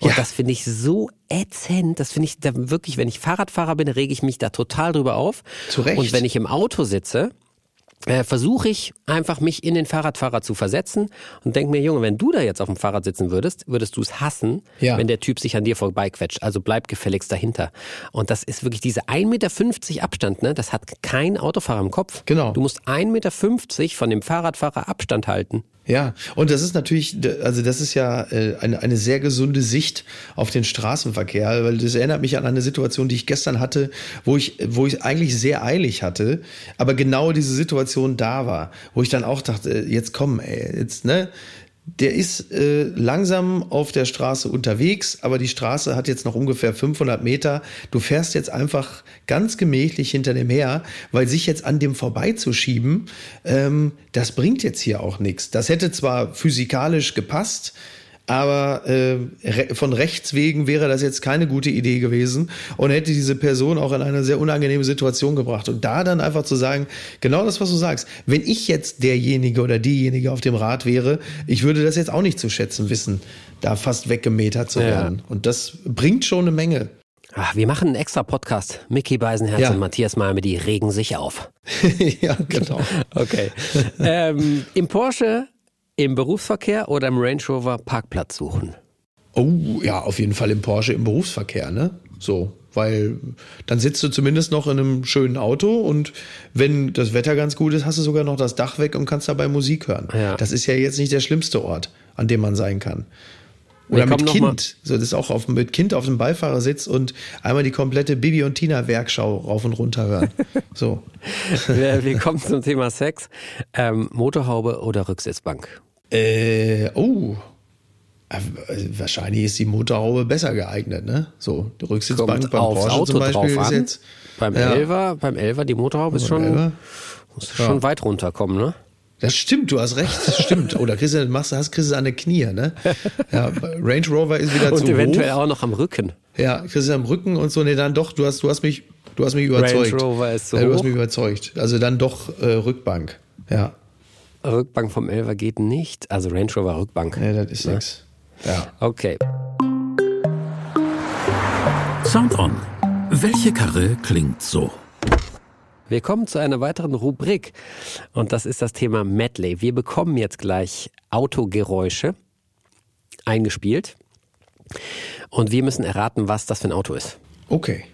Und das finde ich so ätzend. Das finde ich da wirklich, wenn ich Fahrradfahrer bin, rege ich mich da total drüber auf. Zu Recht. Und wenn ich im Auto sitze, äh, versuche ich einfach mich in den Fahrradfahrer zu versetzen und denke mir, Junge, wenn du da jetzt auf dem Fahrrad sitzen würdest, würdest du es hassen, ja. wenn der Typ sich an dir vorbeiquetscht. Also bleib gefälligst dahinter. Und das ist wirklich diese 1,50 Meter Abstand, ne? Das hat kein Autofahrer im Kopf. Genau. Du musst 1,50 Meter von dem Fahrradfahrer Abstand halten. Ja, und das ist natürlich, also das ist ja äh, eine, eine sehr gesunde Sicht auf den Straßenverkehr, weil das erinnert mich an eine Situation, die ich gestern hatte, wo ich, wo ich eigentlich sehr eilig hatte, aber genau diese Situation da war, wo ich dann auch dachte, äh, jetzt komm, ey, jetzt, ne, der ist äh, langsam auf der Straße unterwegs, aber die Straße hat jetzt noch ungefähr 500 Meter. Du fährst jetzt einfach ganz gemächlich hinter dem her, weil sich jetzt an dem vorbeizuschieben, ähm, das bringt jetzt hier auch nichts. Das hätte zwar physikalisch gepasst, aber äh, von Rechts wegen wäre das jetzt keine gute Idee gewesen und hätte diese Person auch in eine sehr unangenehme Situation gebracht. Und da dann einfach zu sagen, genau das, was du sagst, wenn ich jetzt derjenige oder diejenige auf dem Rad wäre, ich würde das jetzt auch nicht zu schätzen wissen, da fast weggemetert zu werden. Ja. Und das bringt schon eine Menge. Ach, wir machen einen extra Podcast. Mickey Beisenherz ja. und Matthias Malme, die regen sich auf. ja, genau. okay. ähm, Im Porsche im Berufsverkehr oder im Range Rover Parkplatz suchen? Oh, ja, auf jeden Fall im Porsche im Berufsverkehr, ne? So, weil dann sitzt du zumindest noch in einem schönen Auto und wenn das Wetter ganz gut ist, hast du sogar noch das Dach weg und kannst dabei Musik hören. Ja. Das ist ja jetzt nicht der schlimmste Ort, an dem man sein kann. Oder mit Kind. So, das ist auch auf, mit Kind auf dem Beifahrersitz und einmal die komplette Bibi und Tina Werkschau rauf und runter hören. So. wir, wir kommen zum Thema Sex. Ähm, Motorhaube oder Rücksitzbank? Äh, oh. Äh, wahrscheinlich ist die Motorhaube besser geeignet, ne? So, die Rücksitzbank Kommt beim Porsche Auto zum Beispiel ist jetzt. Beim ja. Elver, beim Elver, die Motorhaube ist schon, muss ja. schon weit runterkommen, ne? Das stimmt, du hast recht, das stimmt. Oder kriegst du, machst, hast kriegst du an den Knie, ne? Ja, Range Rover ist wieder und zu hoch. Und eventuell auch noch am Rücken. Ja, kriegst du am Rücken und so, nee, dann doch, du hast, du hast mich, du hast mich überzeugt. Range Rover ist so ja, du hast mich überzeugt. Also dann doch äh, Rückbank, ja. Rückbank vom Elver geht nicht. Also Range Rover Rückbank. Nee, das ist ja. nix. Ja. Okay. Sound On. Welche Karre klingt so? Wir kommen zu einer weiteren Rubrik und das ist das Thema Medley. Wir bekommen jetzt gleich Autogeräusche eingespielt und wir müssen erraten, was das für ein Auto ist. Okay.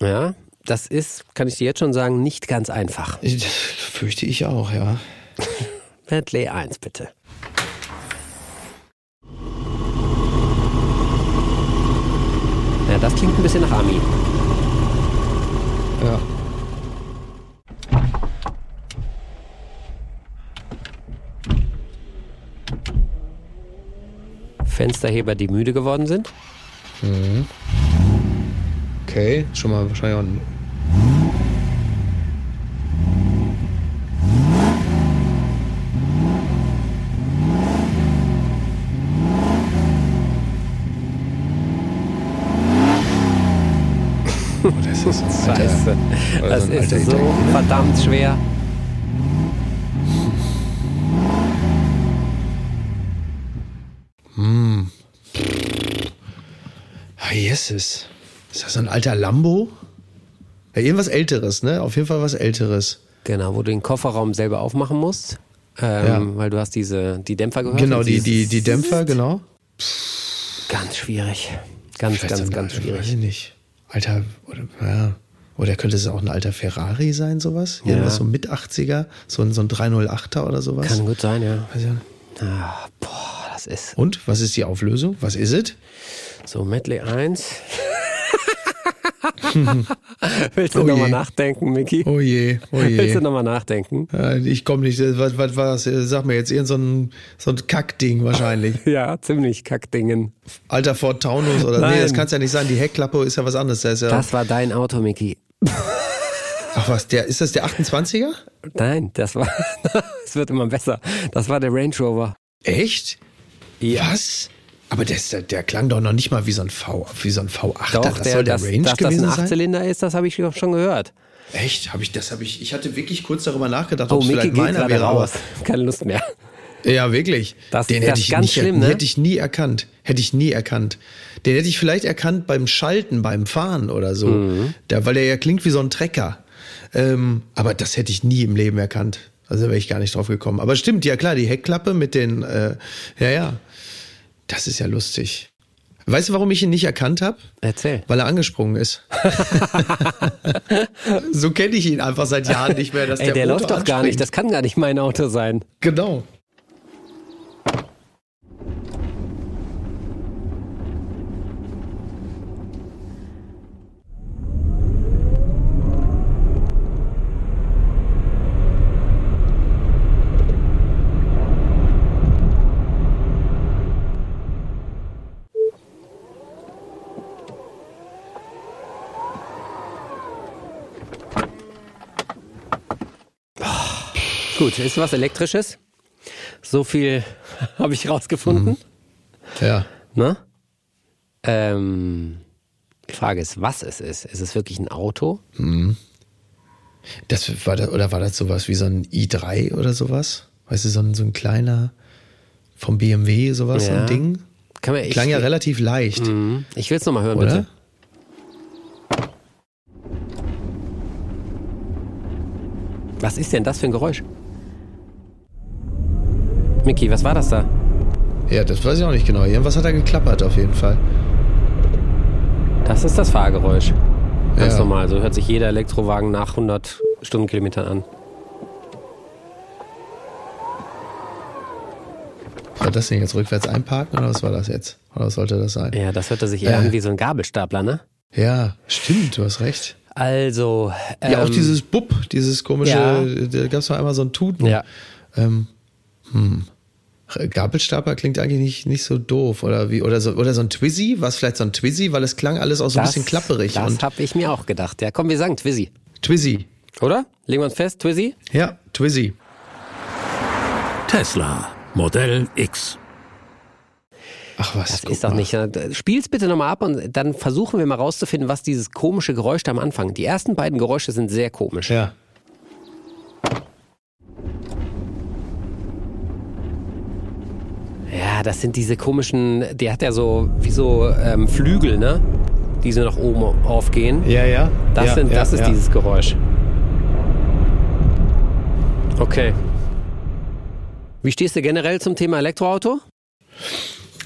Ja, das ist, kann ich dir jetzt schon sagen, nicht ganz einfach. Ich, fürchte ich auch, ja. Medley 1, bitte. Ja, das klingt ein bisschen nach Ami. Ja. Fensterheber, die müde geworden sind. Mhm. Okay, schon mal wahrscheinlich auch ein das ist alter- Scheiße. oder Das so ist alter so Italiener. verdammt schwer. Ah, Jesus. Ist das so ein alter Lambo? Ja, irgendwas Älteres, ne? Auf jeden Fall was Älteres. Genau, wo du den Kofferraum selber aufmachen musst. Ähm, Ja. Weil du hast diese, die Dämpfer gehört. Genau, die, die, die Dämpfer, genau. Ganz schwierig. Ganz, Vielleicht ganz, ganz Weiß schwierig. ich nicht. Alter, oder, ja. Oder könnte es auch ein alter Ferrari sein, sowas? Irgendwas Ja. so mit 80er, so ein, so ein 308er oder sowas? Kann gut sein, ja. Nicht. Ah, boah, das ist Und, was ist die Auflösung? Was ist es? so Medley 1. Willst du Oh nochmal. Oh nachdenken, Micky? je, oh Willst je. du nochmal nachdenken? Äh, Ich komme nicht, was, was war das? Sag mir jetzt, irgend so ein, so ein Kackding wahrscheinlich. Ja, ziemlich Kackdingen. Alter Ford Taunus oder, nee, Nein. das kann es ja nicht sein. Die Heckklappe ist ja was anderes. Das ja, Das war dein Auto, Micky. ach was, der, ist das der 28er? Nein, das war. Es wird immer besser. Das war der Range Rover. Echt? Was? Aber der, ist, der klang doch noch nicht mal wie so ein V, wie so ein V8. Doch, das der, soll der dass, Range dass das gewesen ein sein? Achtzylinder ist, das habe ich schon gehört. Echt? Habe ich das habe ich ich hatte wirklich kurz darüber nachgedacht, Oh, ob es vielleicht meiner wäre. raus. Keine Lust mehr. Ja, wirklich. Das- den das hätte ist ich ganz nicht, schlimm, den ne? hätte ich nie erkannt. Hätte ich nie erkannt. Den hätte ich vielleicht erkannt beim Schalten, beim Fahren oder so. Mhm. Der, weil der ja klingt wie so ein Trecker. Ähm, aber das hätte ich nie im Leben erkannt. Also wäre ich gar nicht drauf gekommen. Aber stimmt, ja klar, die Heckklappe mit den, äh, ja, ja. Das ist ja lustig. Weißt du, warum ich ihn nicht erkannt habe? Erzähl. Weil er angesprungen ist. so kenne ich ihn einfach seit Jahren nicht mehr. Dass Ey, der, der läuft doch gar nicht. anspringt. Das kann gar nicht mein Auto sein. Genau. Gut, ist was Elektrisches. So viel habe ich rausgefunden. Ja. Ne? Ähm, die Frage ist, was es ist. Ist es wirklich ein Auto? Das war da, oder war das sowas wie so ein i3 oder sowas? Weißt du, so ein, so ein kleiner vom BMW, sowas, so Ja. ein Ding? Kann man, ich, Klang ja relativ leicht, Mhm. Ich will es nochmal hören, oder? bitte. Was ist denn das für ein Geräusch? Micky, was war das da? Ja, das weiß ich auch nicht genau. Irgendwas hat da geklappert auf jeden Fall. Das ist das Fahrgeräusch. Ganz Ja. normal. So hört sich jeder Elektrowagen nach 100 Stundenkilometern an. War das denn jetzt rückwärts einparken oder was war das jetzt? Oder was sollte das sein? Ja, das hörte sich eher Äh. an wie so ein Gabelstapler, ne? Ja, stimmt, du hast recht. Also. Ja, auch ähm, dieses Bub, dieses komische, Ja. da gab es doch einmal so ein Tuten. Ja. Ähm, hm. Gabelstapler klingt eigentlich nicht, nicht so doof. Oder wie, oder so, oder so ein Twizzy, war es vielleicht so ein Twizzy, weil es klang alles auch so ein bisschen klapperig. Das und habe ich mir auch gedacht. Ja, komm, wir sagen Twizzy. Twizzy. Oder? Legen wir uns fest, Twizzy? Ja, Twizzy. Tesla Modell X. Ach was, Das ist doch mal. nicht. äh, Spiel's bitte nochmal ab und dann versuchen wir mal rauszufinden, was dieses komische Geräusch da am Anfang. Die ersten beiden Geräusche sind sehr komisch. Ja. Ja, das sind diese komischen. Der hat ja so wie so ähm, Flügel, ne? Die so nach oben aufgehen. Ja, ja. Das, ja, sind, ja, das ist ja. dieses Geräusch. Okay. Wie stehst du generell zum Thema Elektroauto?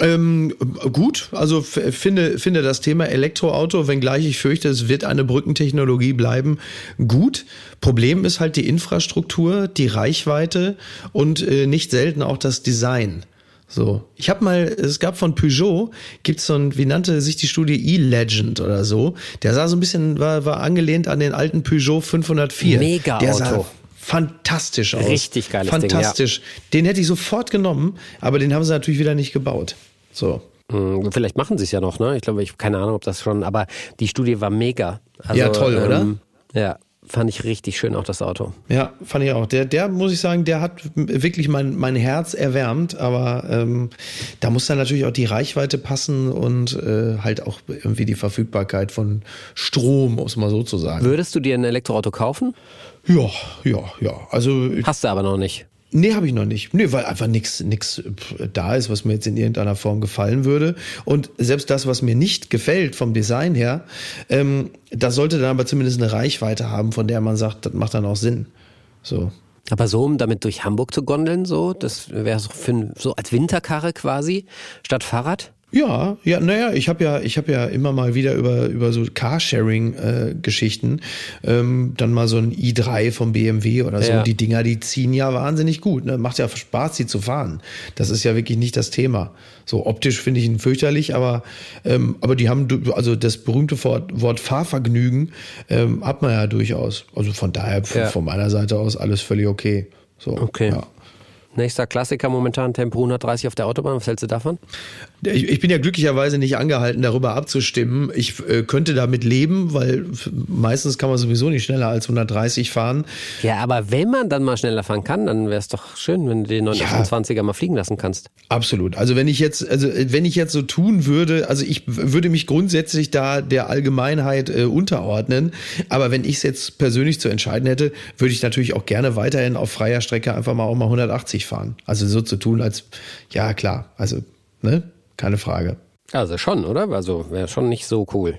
Ähm, gut, also finde, finde das Thema Elektroauto, wenngleich ich fürchte, es wird eine Brückentechnologie bleiben, gut. Problem ist halt die Infrastruktur, die Reichweite und äh, nicht selten auch das Design. So, ich habe mal, es gab von Peugeot, gibt's so ein, wie nannte sich die Studie E-Legend oder so. Der sah so ein bisschen, war, war angelehnt an den alten Peugeot 504. Mega Der sah Auto. fantastisch aus. Richtig geiles Ding, ja. Fantastisch. Den hätte ich sofort genommen, aber den haben sie natürlich wieder nicht gebaut. So. Hm, Vielleicht machen sie es ja noch, ne? Ich glaube, ich keine Ahnung, ob das schon, aber die Studie war mega. Also, Ja, toll, oder? Ja, Fand ich richtig schön auch das Auto. Ja, fand ich auch. Der, der muss ich sagen, der hat wirklich mein, mein Herz erwärmt, aber ähm, da muss dann natürlich auch die Reichweite passen und äh, halt auch irgendwie die Verfügbarkeit von Strom, um es mal so zu sagen. Würdest du dir ein Elektroauto kaufen? Ja, ja, ja. Also Hast du aber noch nicht. Nee, habe ich noch nicht. Nee, weil einfach nichts nix da ist, was mir jetzt in irgendeiner Form gefallen würde. Und selbst das, was mir nicht gefällt vom Design her, ähm, das sollte dann aber zumindest eine Reichweite haben, von der man sagt, das macht dann auch Sinn. So. Aber so, um damit durch Hamburg zu gondeln, so, das wäre so, für, so als Winterkarre quasi, statt Fahrrad? Ja, ja, naja, ich habe ja, ich habe ja immer mal wieder über über so Carsharing-Geschichten äh, ähm, dann mal so ein i3 vom BMW oder so. Ja. Die Dinger, die ziehen ja wahnsinnig gut. Ne? Macht ja Spaß, sie zu fahren. Das ist ja wirklich nicht das Thema. So optisch finde ich ihn fürchterlich, aber ähm, aber die haben also das berühmte Wort, Wort Fahrvergnügen ähm, hat man ja durchaus. Also von daher von, Ja. von meiner Seite aus alles völlig okay. So, Okay. Ja. Nächster Klassiker momentan, Tempo 130 auf der Autobahn. Was hältst du davon? Ich, ich bin ja glücklicherweise nicht angehalten, darüber abzustimmen. Ich äh, könnte damit leben, weil meistens kann man sowieso nicht schneller als 130 fahren. Ja, aber wenn man dann mal schneller fahren kann, dann wäre es doch schön, wenn du den 928er mal fliegen lassen kannst. Absolut. Also wenn ich jetzt, also äh, wenn ich jetzt so tun würde, also ich würde mich grundsätzlich da der Allgemeinheit äh, unterordnen. Aber wenn ich es jetzt persönlich zu entscheiden hätte, würde ich natürlich auch gerne weiterhin auf freier Strecke einfach mal auch mal 180 fahren. Also so zu tun, als ja klar, also ne, keine Frage. Also schon, oder? Also wäre schon nicht so cool.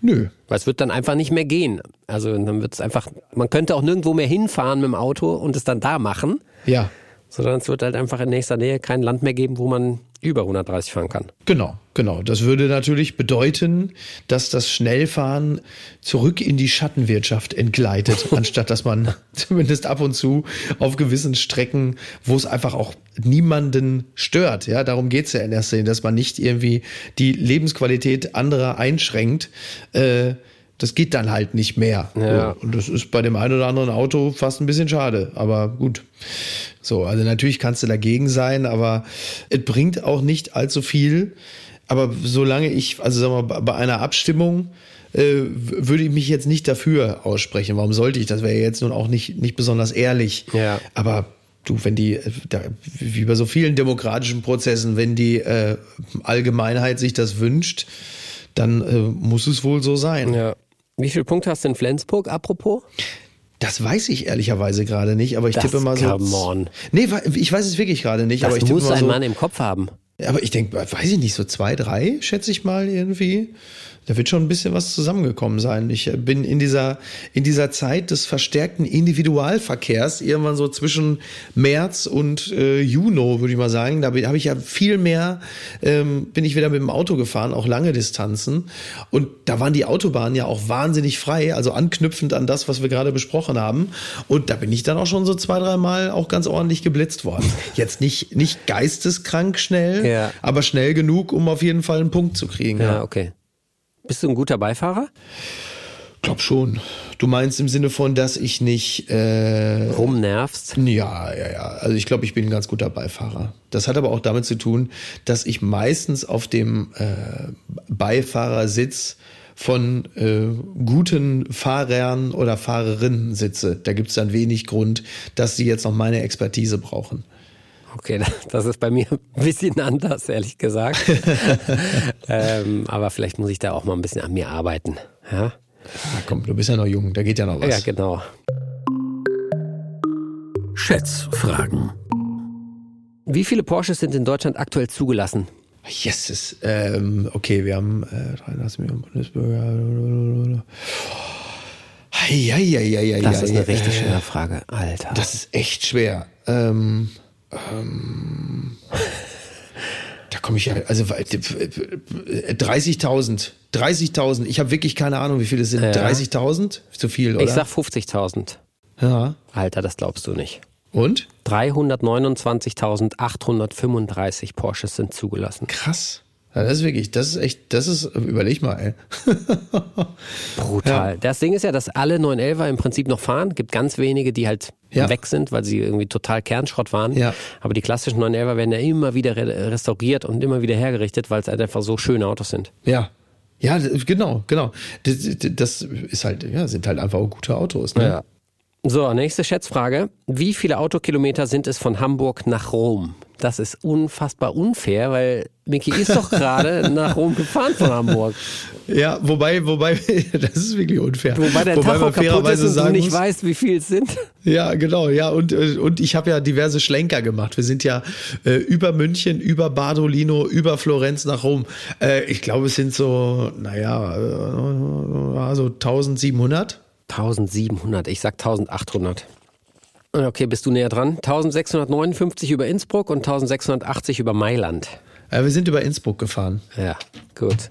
Nö, Weil es wird dann einfach nicht mehr gehen. Also dann wird es einfach, man könnte auch nirgendwo mehr hinfahren mit dem Auto und es dann da machen, ja. sondern es wird halt einfach in nächster Nähe kein Land mehr geben, wo man über 130 fahren kann. Genau, genau. Das würde natürlich bedeuten, dass das Schnellfahren zurück in die Schattenwirtschaft entgleitet, anstatt dass man zumindest ab und zu auf gewissen Strecken, wo es einfach auch niemanden stört, ja, darum geht's ja in erster Linie, dass man nicht irgendwie die Lebensqualität anderer einschränkt. Äh, das geht dann halt nicht mehr. Ja. Und das ist bei dem einen oder anderen Auto fast ein bisschen schade, aber gut. So, also natürlich kannst du dagegen sein, aber es bringt auch nicht allzu viel. Aber solange ich, also sagen wir mal, bei einer Abstimmung äh, würde ich mich jetzt nicht dafür aussprechen. Warum sollte ich? Das wäre jetzt nun auch nicht, nicht besonders ehrlich. Ja. Aber du, wenn die, äh, da, wie bei so vielen demokratischen Prozessen, wenn die äh, Allgemeinheit sich das wünscht, dann äh, muss es wohl so sein. Ja. Wie viele Punkte hast du in Flensburg, apropos? Das weiß ich ehrlicherweise gerade nicht, aber ich Das- tippe mal so. come on. Nee, ich weiß es wirklich gerade nicht, aber Das ich tippe muss ein so. Mann im Kopf haben. Aber ich denke, weiß ich nicht, so zwei, drei, schätze ich mal irgendwie. Da wird schon ein bisschen was zusammengekommen sein. Ich bin in dieser, in dieser Zeit des verstärkten Individualverkehrs, irgendwann so zwischen März und äh, Juni, würde ich mal sagen, da habe ich ja viel mehr, ähm, bin ich wieder mit dem Auto gefahren, auch lange Distanzen. Und da waren die Autobahnen ja auch wahnsinnig frei, also anknüpfend an das, was wir gerade besprochen haben. Und da bin ich dann auch schon so zwei, drei Mal auch ganz ordentlich geblitzt worden. Jetzt nicht, nicht geisteskrank schnell, Ja. aber schnell genug, um auf jeden Fall einen Punkt zu kriegen. Ja, Ja. okay. Bist du ein guter Beifahrer? Glaub schon. Du meinst im Sinne von, dass ich nicht. Äh, Rumnervst? ja, ja, ja. Also ich glaube, ich bin ein ganz guter Beifahrer. Das hat aber auch damit zu tun, dass ich meistens auf dem äh, Beifahrersitz von äh, guten Fahrern oder Fahrerinnen sitze. Da gibt es dann wenig Grund, dass sie jetzt noch meine Expertise brauchen. Okay, das ist bei mir ein bisschen anders, ehrlich gesagt. ähm, aber vielleicht muss ich da auch mal ein bisschen an mir arbeiten. Ja, Na komm, du bist ja noch jung, da geht ja noch was. ja genau. Schätzfragen. Wie viele Porsches sind in Deutschland aktuell zugelassen? Yes, ähm, okay, wir haben äh, 33 Millionen Bundesbürger. Eieieiei, Das ist eine äh, richtig schöne Frage, Alter. Das ist echt schwer. Ähm, ähm, da komme ich ja, also weil- äh, 30.000. 30.000. Ich habe wirklich keine Ahnung, wie viele es sind. Ja. 30.000? Zu viel, oder? ich sag 50.000. ja. Alter, das glaubst du nicht. Und? 329.835 Porsches sind zugelassen. Krass. Ja, das ist wirklich, das ist echt, das ist, überleg mal, ey. Brutal. Das Ding ist ja, dass alle 911er im Prinzip noch fahren. Gibt ganz wenige, die halt Ja. weg sind, weil sie irgendwie total Kernschrott waren. Ja. Aber die klassischen 911er werden ja immer wieder re restauriert und immer wieder hergerichtet, weil es halt einfach so schöne Autos sind. Ja. Ja, genau, genau. Das, das ist halt, ja, sind halt einfach auch gute Autos. Ne? So, nächste Schätzfrage. Wie viele Autokilometer sind es von Hamburg nach Rom? Das ist unfassbar unfair, weil Micky ist doch gerade nach Rom gefahren von Hamburg. Ja, wobei, wobei, das ist wirklich unfair. Wobei dein Tacho kaputt ist und du nicht muss, weißt, wie viel es sind. Ja, genau, ja. Und, äh, und ich habe ja diverse Schlenker gemacht. Wir sind ja äh, über München, über Bardolino, über Florenz nach Rom. Äh, ich glaube, es sind so, naja, äh, so 1700. 1700, ich sag 1800. Okay, bist du näher dran? 1659 über Innsbruck und 1680 über Mailand. Äh, wir sind über Innsbruck gefahren. Ja, gut.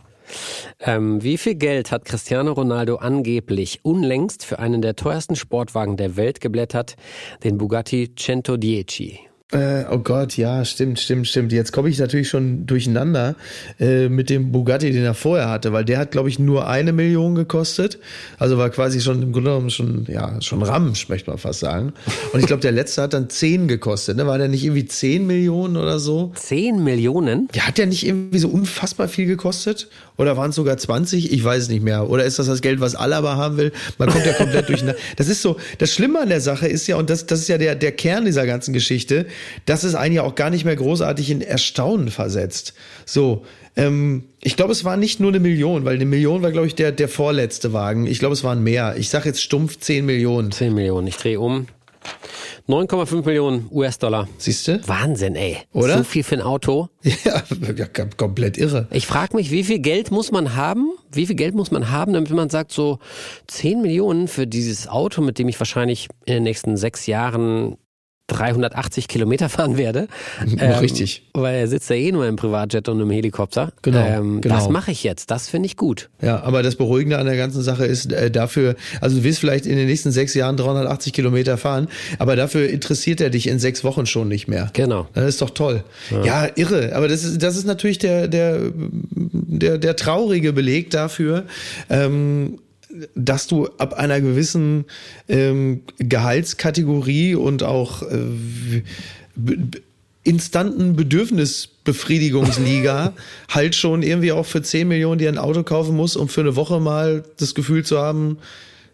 Ähm, wie viel Geld hat Cristiano Ronaldo angeblich unlängst für einen der teuersten Sportwagen der Welt geblättert, den Bugatti 110? Äh, oh Gott, ja, stimmt, stimmt, stimmt. Jetzt komme ich natürlich schon durcheinander äh, mit dem Bugatti, den er vorher hatte, weil der hat, glaube ich, nur eine Million gekostet. Also war quasi schon im Grunde genommen schon, ja, schon Ramsch, möchte man fast sagen. Und ich glaube, der letzte hat dann zehn gekostet. Ne? War der nicht irgendwie zehn Millionen oder so? 10 Millionen? Ja, hat der nicht irgendwie so unfassbar viel gekostet? Oder waren es sogar 20? Ich weiß es nicht mehr. Oder ist das das Geld, was Alaba haben will? Man kommt ja komplett durcheinander. Das ist so, das Schlimme an der Sache ist ja, und das, das ist ja der, der Kern dieser ganzen Geschichte, dass es einen ja auch gar nicht mehr großartig in Erstaunen versetzt. So, ähm, ich glaube, es war nicht nur eine Million, weil eine Million war, glaube ich, der, der vorletzte Wagen. Ich glaube, es waren mehr. Ich sage jetzt stumpf 10 Millionen. 10 Millionen, ich drehe um. 9,5 Millionen US-Dollar. Siehst du? Wahnsinn, ey. Oder? So viel für ein Auto. Ja, ja, komplett irre. Ich frage mich, wie viel Geld muss man haben? Wie viel Geld muss man haben, damit man sagt, so 10 Millionen für dieses Auto, mit dem ich wahrscheinlich in den nächsten sechs Jahren 380 Kilometer fahren werde. Richtig. Weil er sitzt ja eh nur im Privatjet und im Helikopter. Genau, Ähm, genau. Das mache ich jetzt. Das finde ich gut. Ja, aber das Beruhigende an der ganzen Sache ist äh, dafür, also du wirst vielleicht in den nächsten sechs Jahren 380 Kilometer fahren, aber dafür interessiert er dich in sechs Wochen schon nicht mehr. Genau. Das ist doch toll. Ja, irre. Aber das ist, das ist natürlich der, der, der, der traurige Beleg dafür, ähm, dass du ab einer gewissen ähm, Gehaltskategorie und auch äh, instanten Bedürfnisbefriedigungsliga halt schon irgendwie auch für 10 Millionen dir ein Auto kaufen musst, um für eine Woche mal das Gefühl zu haben,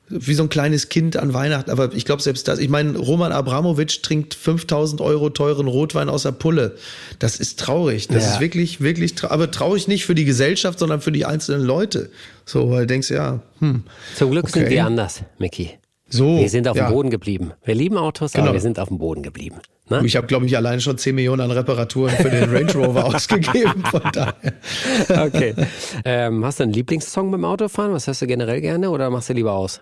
wie so ein kleines Kind an Weihnachten. Aber ich glaube selbst das, ich meine, Roman Abramowitsch trinkt 5000 Euro teuren Rotwein aus der Pulle. Das ist traurig. Das Ja. ist wirklich, wirklich, trau aber traurig nicht für die Gesellschaft, sondern für die einzelnen Leute. So, weil du denkst, ja, hm, Zum Glück sind Okay. wir anders, Mickey. so. Wir sind auf ja. dem Boden geblieben. Wir lieben Autos, Genau. aber wir sind auf dem Boden geblieben. Ne? Ich habe, glaube ich, allein schon 10 Millionen an Reparaturen für den Range Rover ausgegeben. Von daher. Okay. ähm, hast du einen Lieblingssong beim Autofahren? Was hörst du generell gerne oder machst du lieber aus?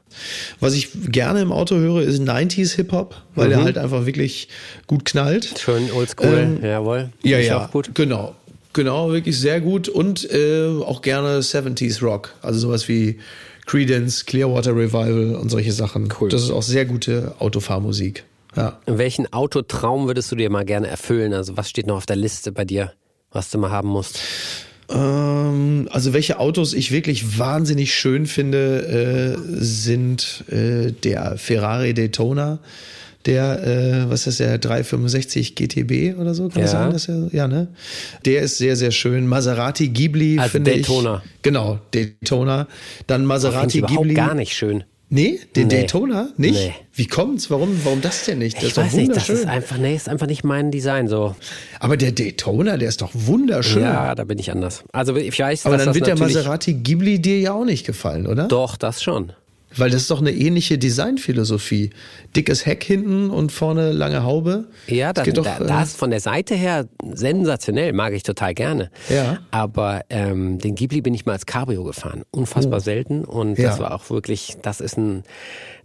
Was ich gerne im Auto höre, ist 90s Hip-Hop, weil Mhm. der halt einfach wirklich gut knallt. Schön oldschool, Ähm, jawohl. Ja, ja, Auch gut. genau. Genau, wirklich sehr gut und äh, auch gerne 70s Rock, also sowas wie Creedence, Clearwater Revival und solche Sachen. Cool. Das ist auch sehr gute Autofahrmusik. Ja. Welchen Autotraum würdest du dir mal gerne erfüllen? Also was steht noch auf der Liste bei dir, was du mal haben musst? Ähm, also welche Autos ich wirklich wahnsinnig schön finde, äh, sind äh, der Ferrari Daytona, der, äh, was ist der, 365 GTB oder so, kann das Ja. sein? Dass er, ja, ne? Der ist sehr, sehr schön. Maserati Ghibli Also finde Daytona. ich. Genau, Daytona. Dann Maserati überhaupt Ghibli. gar nicht schön. Nee, den Nee. Daytona? Nicht? Nee. Wie kommt's? Warum, warum das denn nicht? Das Ich ist weiß nicht, das ist einfach, nee, ist einfach nicht mein Design so. Aber der Daytona, der ist doch wunderschön. Ja, da bin ich anders. Also ich weiß, Aber dann wird der Maserati Ghibli dir ja auch nicht gefallen, oder? Doch, das schon. Weil das ist doch eine ähnliche Designphilosophie. Dickes Heck hinten und vorne lange Haube. Ja, Das geht doch, da, äh, das von der Seite her sensationell, mag ich total gerne. Ja. Aber ähm, den Ghibli bin ich mal als Cabrio gefahren. Unfassbar selten. Und Oh. Ja. das war auch wirklich, das ist ein,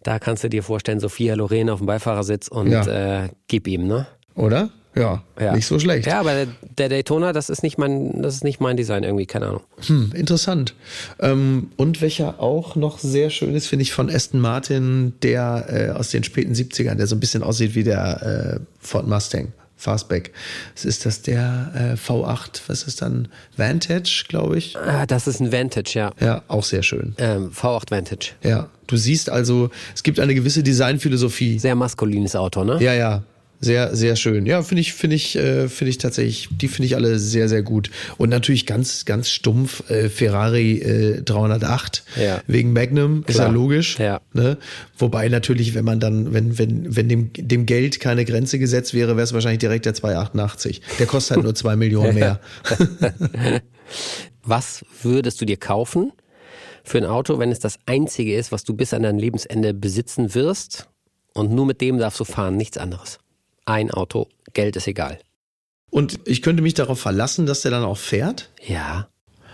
da kannst du dir vorstellen, Sophia Loren auf dem Beifahrersitz und Ja. äh, gib ihm, ne? Oder? Ja, Ja. nicht so schlecht. Ja, aber der, der Daytona, das ist nicht mein, das ist nicht mein Design irgendwie, keine Ahnung. Hm, interessant. Ähm, und welcher auch noch sehr schön ist, finde ich, von Aston Martin, der äh, aus den späten 70ern, der so ein bisschen aussieht wie der äh, Ford Mustang. Fastback. Es ist das der äh, V8, was ist dann? Vantage, glaube ich. Ah, das ist ein Vantage, ja. Ja, auch sehr schön. Ähm, V8 Vantage. Ja, du siehst also, es gibt eine gewisse Designphilosophie. Sehr maskulines Auto, ne? Ja, ja. Sehr, sehr schön. Ja, finde ich, finde ich, äh, finde ich tatsächlich, die finde ich alle sehr, sehr gut. Und natürlich ganz, ganz stumpf äh, Ferrari äh, 308 Ja. wegen Magnum, ist ja Klar. logisch. Ja. Ne? Wobei natürlich, wenn man dann, wenn, wenn, wenn dem, dem Geld keine Grenze gesetzt wäre, wäre es wahrscheinlich direkt der 288. Der kostet halt nur zwei Millionen mehr. Was würdest du dir kaufen für ein Auto, wenn es das einzige ist, was du bis an dein Lebensende besitzen wirst? Und nur mit dem darfst du fahren, nichts anderes. Ein Auto, Geld ist egal. Und ich könnte mich darauf verlassen, dass der dann auch fährt. Ja.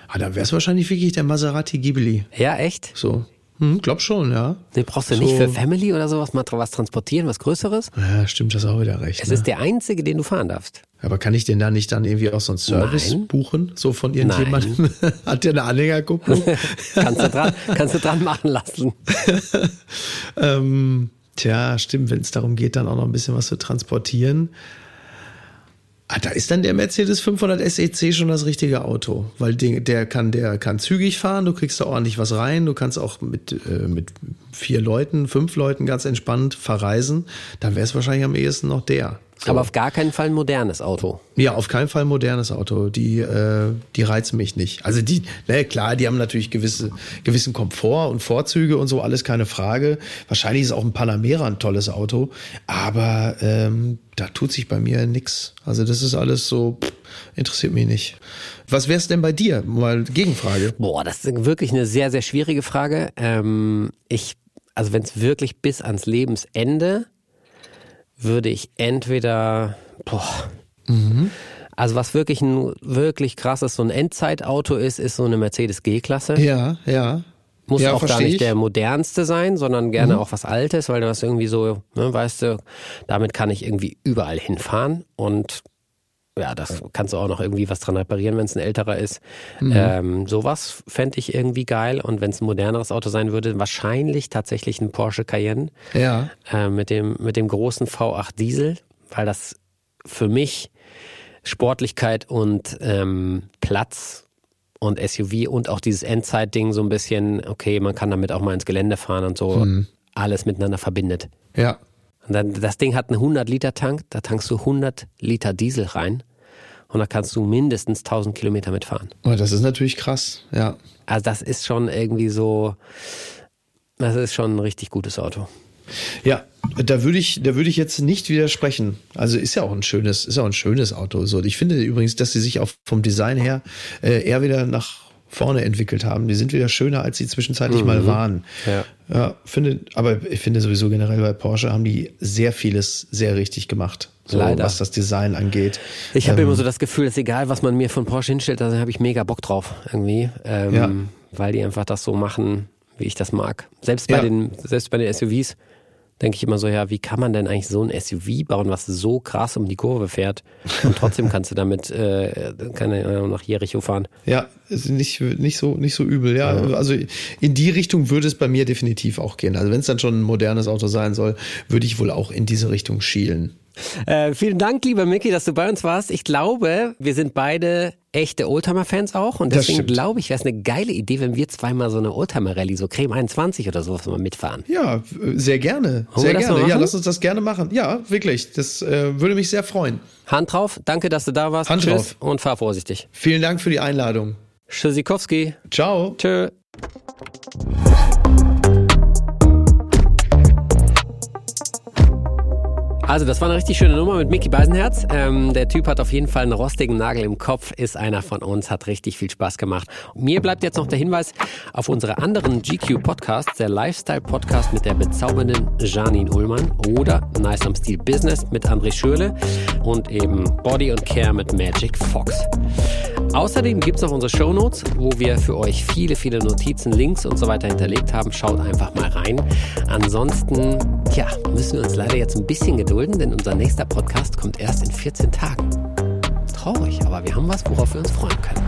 Ah, dann wäre es wahrscheinlich wirklich der Maserati Ghibli. Ja, echt? So. Hm, glaub schon, ja. Den brauchst du So. nicht für Family oder sowas, mal was transportieren, was Größeres? Ja, stimmt, das auch wieder recht. Es ne? ist der einzige, den du fahren darfst. Aber kann ich denn da nicht dann irgendwie auch so einen Service Nein. buchen? So von irgendjemandem? Hat der eine Anhängerkupplung? Kannst du dran, kannst du dran machen lassen. ähm, tja, stimmt, wenn es darum geht, dann auch noch ein bisschen was zu transportieren. Ah, da ist dann der Mercedes 500 SEC schon das richtige Auto, weil der, kann, der kann zügig fahren, du kriegst da ordentlich was rein, du kannst auch mit, äh, mit vier Leuten, fünf Leuten ganz entspannt verreisen. Dann wäre es wahrscheinlich am ehesten noch der. So. Aber auf gar keinen Fall ein modernes Auto. Ja, auf keinen Fall ein modernes Auto. Die, äh, die reizen mich nicht. Also die, ne, klar, die haben natürlich gewisse, gewissen Komfort und Vorzüge und so, alles keine Frage. Wahrscheinlich ist auch ein Panamera ein tolles Auto, aber ähm, da tut sich bei mir nix. Also das ist alles so, pff, interessiert mich nicht. Was wär's denn bei dir? Mal Gegenfrage. Boah, das ist wirklich eine sehr, sehr schwierige Frage. Ähm, ich, also wenn es wirklich bis ans Lebensende, würde ich entweder, boah, also was wirklich ein wirklich krasses, so ein Endzeitauto ist, ist so eine Mercedes G-Klasse. Ja, ja. Muss ja, auch gar nicht ich. der modernste sein, sondern gerne auch was Altes, weil du hast irgendwie so, ne, weißt du, damit kann ich irgendwie überall hinfahren und ja, das kannst du auch noch irgendwie was dran reparieren, wenn es ein älterer ist. Ähm, sowas fände ich irgendwie geil und wenn es ein moderneres Auto sein würde, wahrscheinlich tatsächlich ein Porsche Cayenne Ja, äh, mit dem mit dem großen V8 Diesel, weil das für mich Sportlichkeit und ähm, Platz und SUV und auch dieses Endzeit-Ding so ein bisschen, okay, man kann damit auch mal ins Gelände fahren und so alles miteinander verbindet. ja. Und dann, das Ding hat einen 100-Liter-Tank, da tankst du 100 Liter Diesel rein und da kannst du mindestens 1000 Kilometer mitfahren. Oh, das ist natürlich krass. Ja. Also das ist schon irgendwie so, das ist schon ein richtig gutes Auto. Ja, da würde ich, da würde ich jetzt nicht widersprechen. Also ist ja auch ein schönes, ist auch ein schönes Auto. So, ich finde übrigens, dass sie sich auch vom Design her äh, eher wieder nach vorne entwickelt haben. Die sind wieder schöner, als sie zwischenzeitlich mal waren. Ja. ja, finde, aber ich finde sowieso generell bei Porsche haben die sehr vieles sehr richtig gemacht. So, Leider. was das Design angeht. Ich habe Ähm, immer so das Gefühl, dass egal, was man mir von Porsche hinstellt, da habe ich mega Bock drauf irgendwie, ähm, Ja. weil die einfach das so machen, wie ich das mag. Selbst bei Ja. den, selbst bei den SUVs denke ich immer so, ja, wie kann man denn eigentlich so ein SUV bauen, was so krass um die Kurve fährt und trotzdem kannst du damit äh, keine Ahnung nach Jericho fahren. Ja, nicht, nicht so, nicht so übel, ja. Also in die Richtung würde es bei mir definitiv auch gehen. Also wenn es dann schon ein modernes Auto sein soll, würde ich wohl auch in diese Richtung schielen. Äh, vielen Dank, lieber Micky, dass du bei uns warst. Ich glaube, wir sind beide echte Oldtimer-Fans auch und deswegen glaube ich, wäre es eine geile Idee, wenn wir zweimal so eine Oldtimer-Rallye, so Creme 21 oder sowas mal mitfahren. Ja, sehr gerne. Wollen Sehr gerne. Ja, lass uns das gerne machen. Ja, wirklich. Das äh, würde mich sehr freuen. Hand drauf, danke, dass du da warst. Hand Tschüss drauf. und fahr vorsichtig. Vielen Dank für die Einladung. Tschüssikowski. Ciao. Tschö. Also, das war eine richtig schöne Nummer mit Mickey Beisenherz. Ähm, der Typ hat auf jeden Fall einen rostigen Nagel im Kopf, ist einer von uns, hat richtig viel Spaß gemacht. Mir bleibt jetzt noch der Hinweis auf unsere anderen GQ-Podcasts, der Lifestyle-Podcast mit der bezaubernden Janine Ullmann oder Nice am Stil Business mit André Schürle und eben Body and Care mit Magic Fox. Außerdem gibt's noch unsere Shownotes, wo wir für euch viele, viele Notizen, Links und so weiter hinterlegt haben. Schaut einfach mal rein. Ansonsten, ja, müssen wir uns leider jetzt ein bisschen gedulden, denn unser nächster Podcast kommt erst in 14 Tagen. Traurig, aber wir haben was, worauf wir uns freuen können.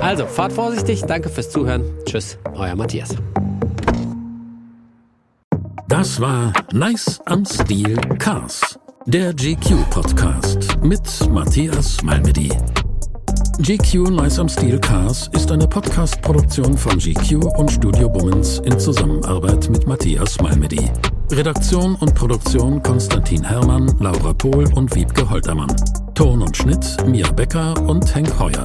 Also, fahrt vorsichtig, danke fürs Zuhören. Tschüss, euer Matthias. Das war Nice am Stil Cars, der GQ Podcast mit Matthias Malmedy. GQ Nice am Stil Cars ist eine Podcast-Produktion von GQ und Studio Bummens in Zusammenarbeit mit Matthias Malmedy. Redaktion und Produktion Konstantin Herrmann, Laura Pohl und Wiebke Holtermann. Ton und Schnitt Mia Becker und Henk Heuer.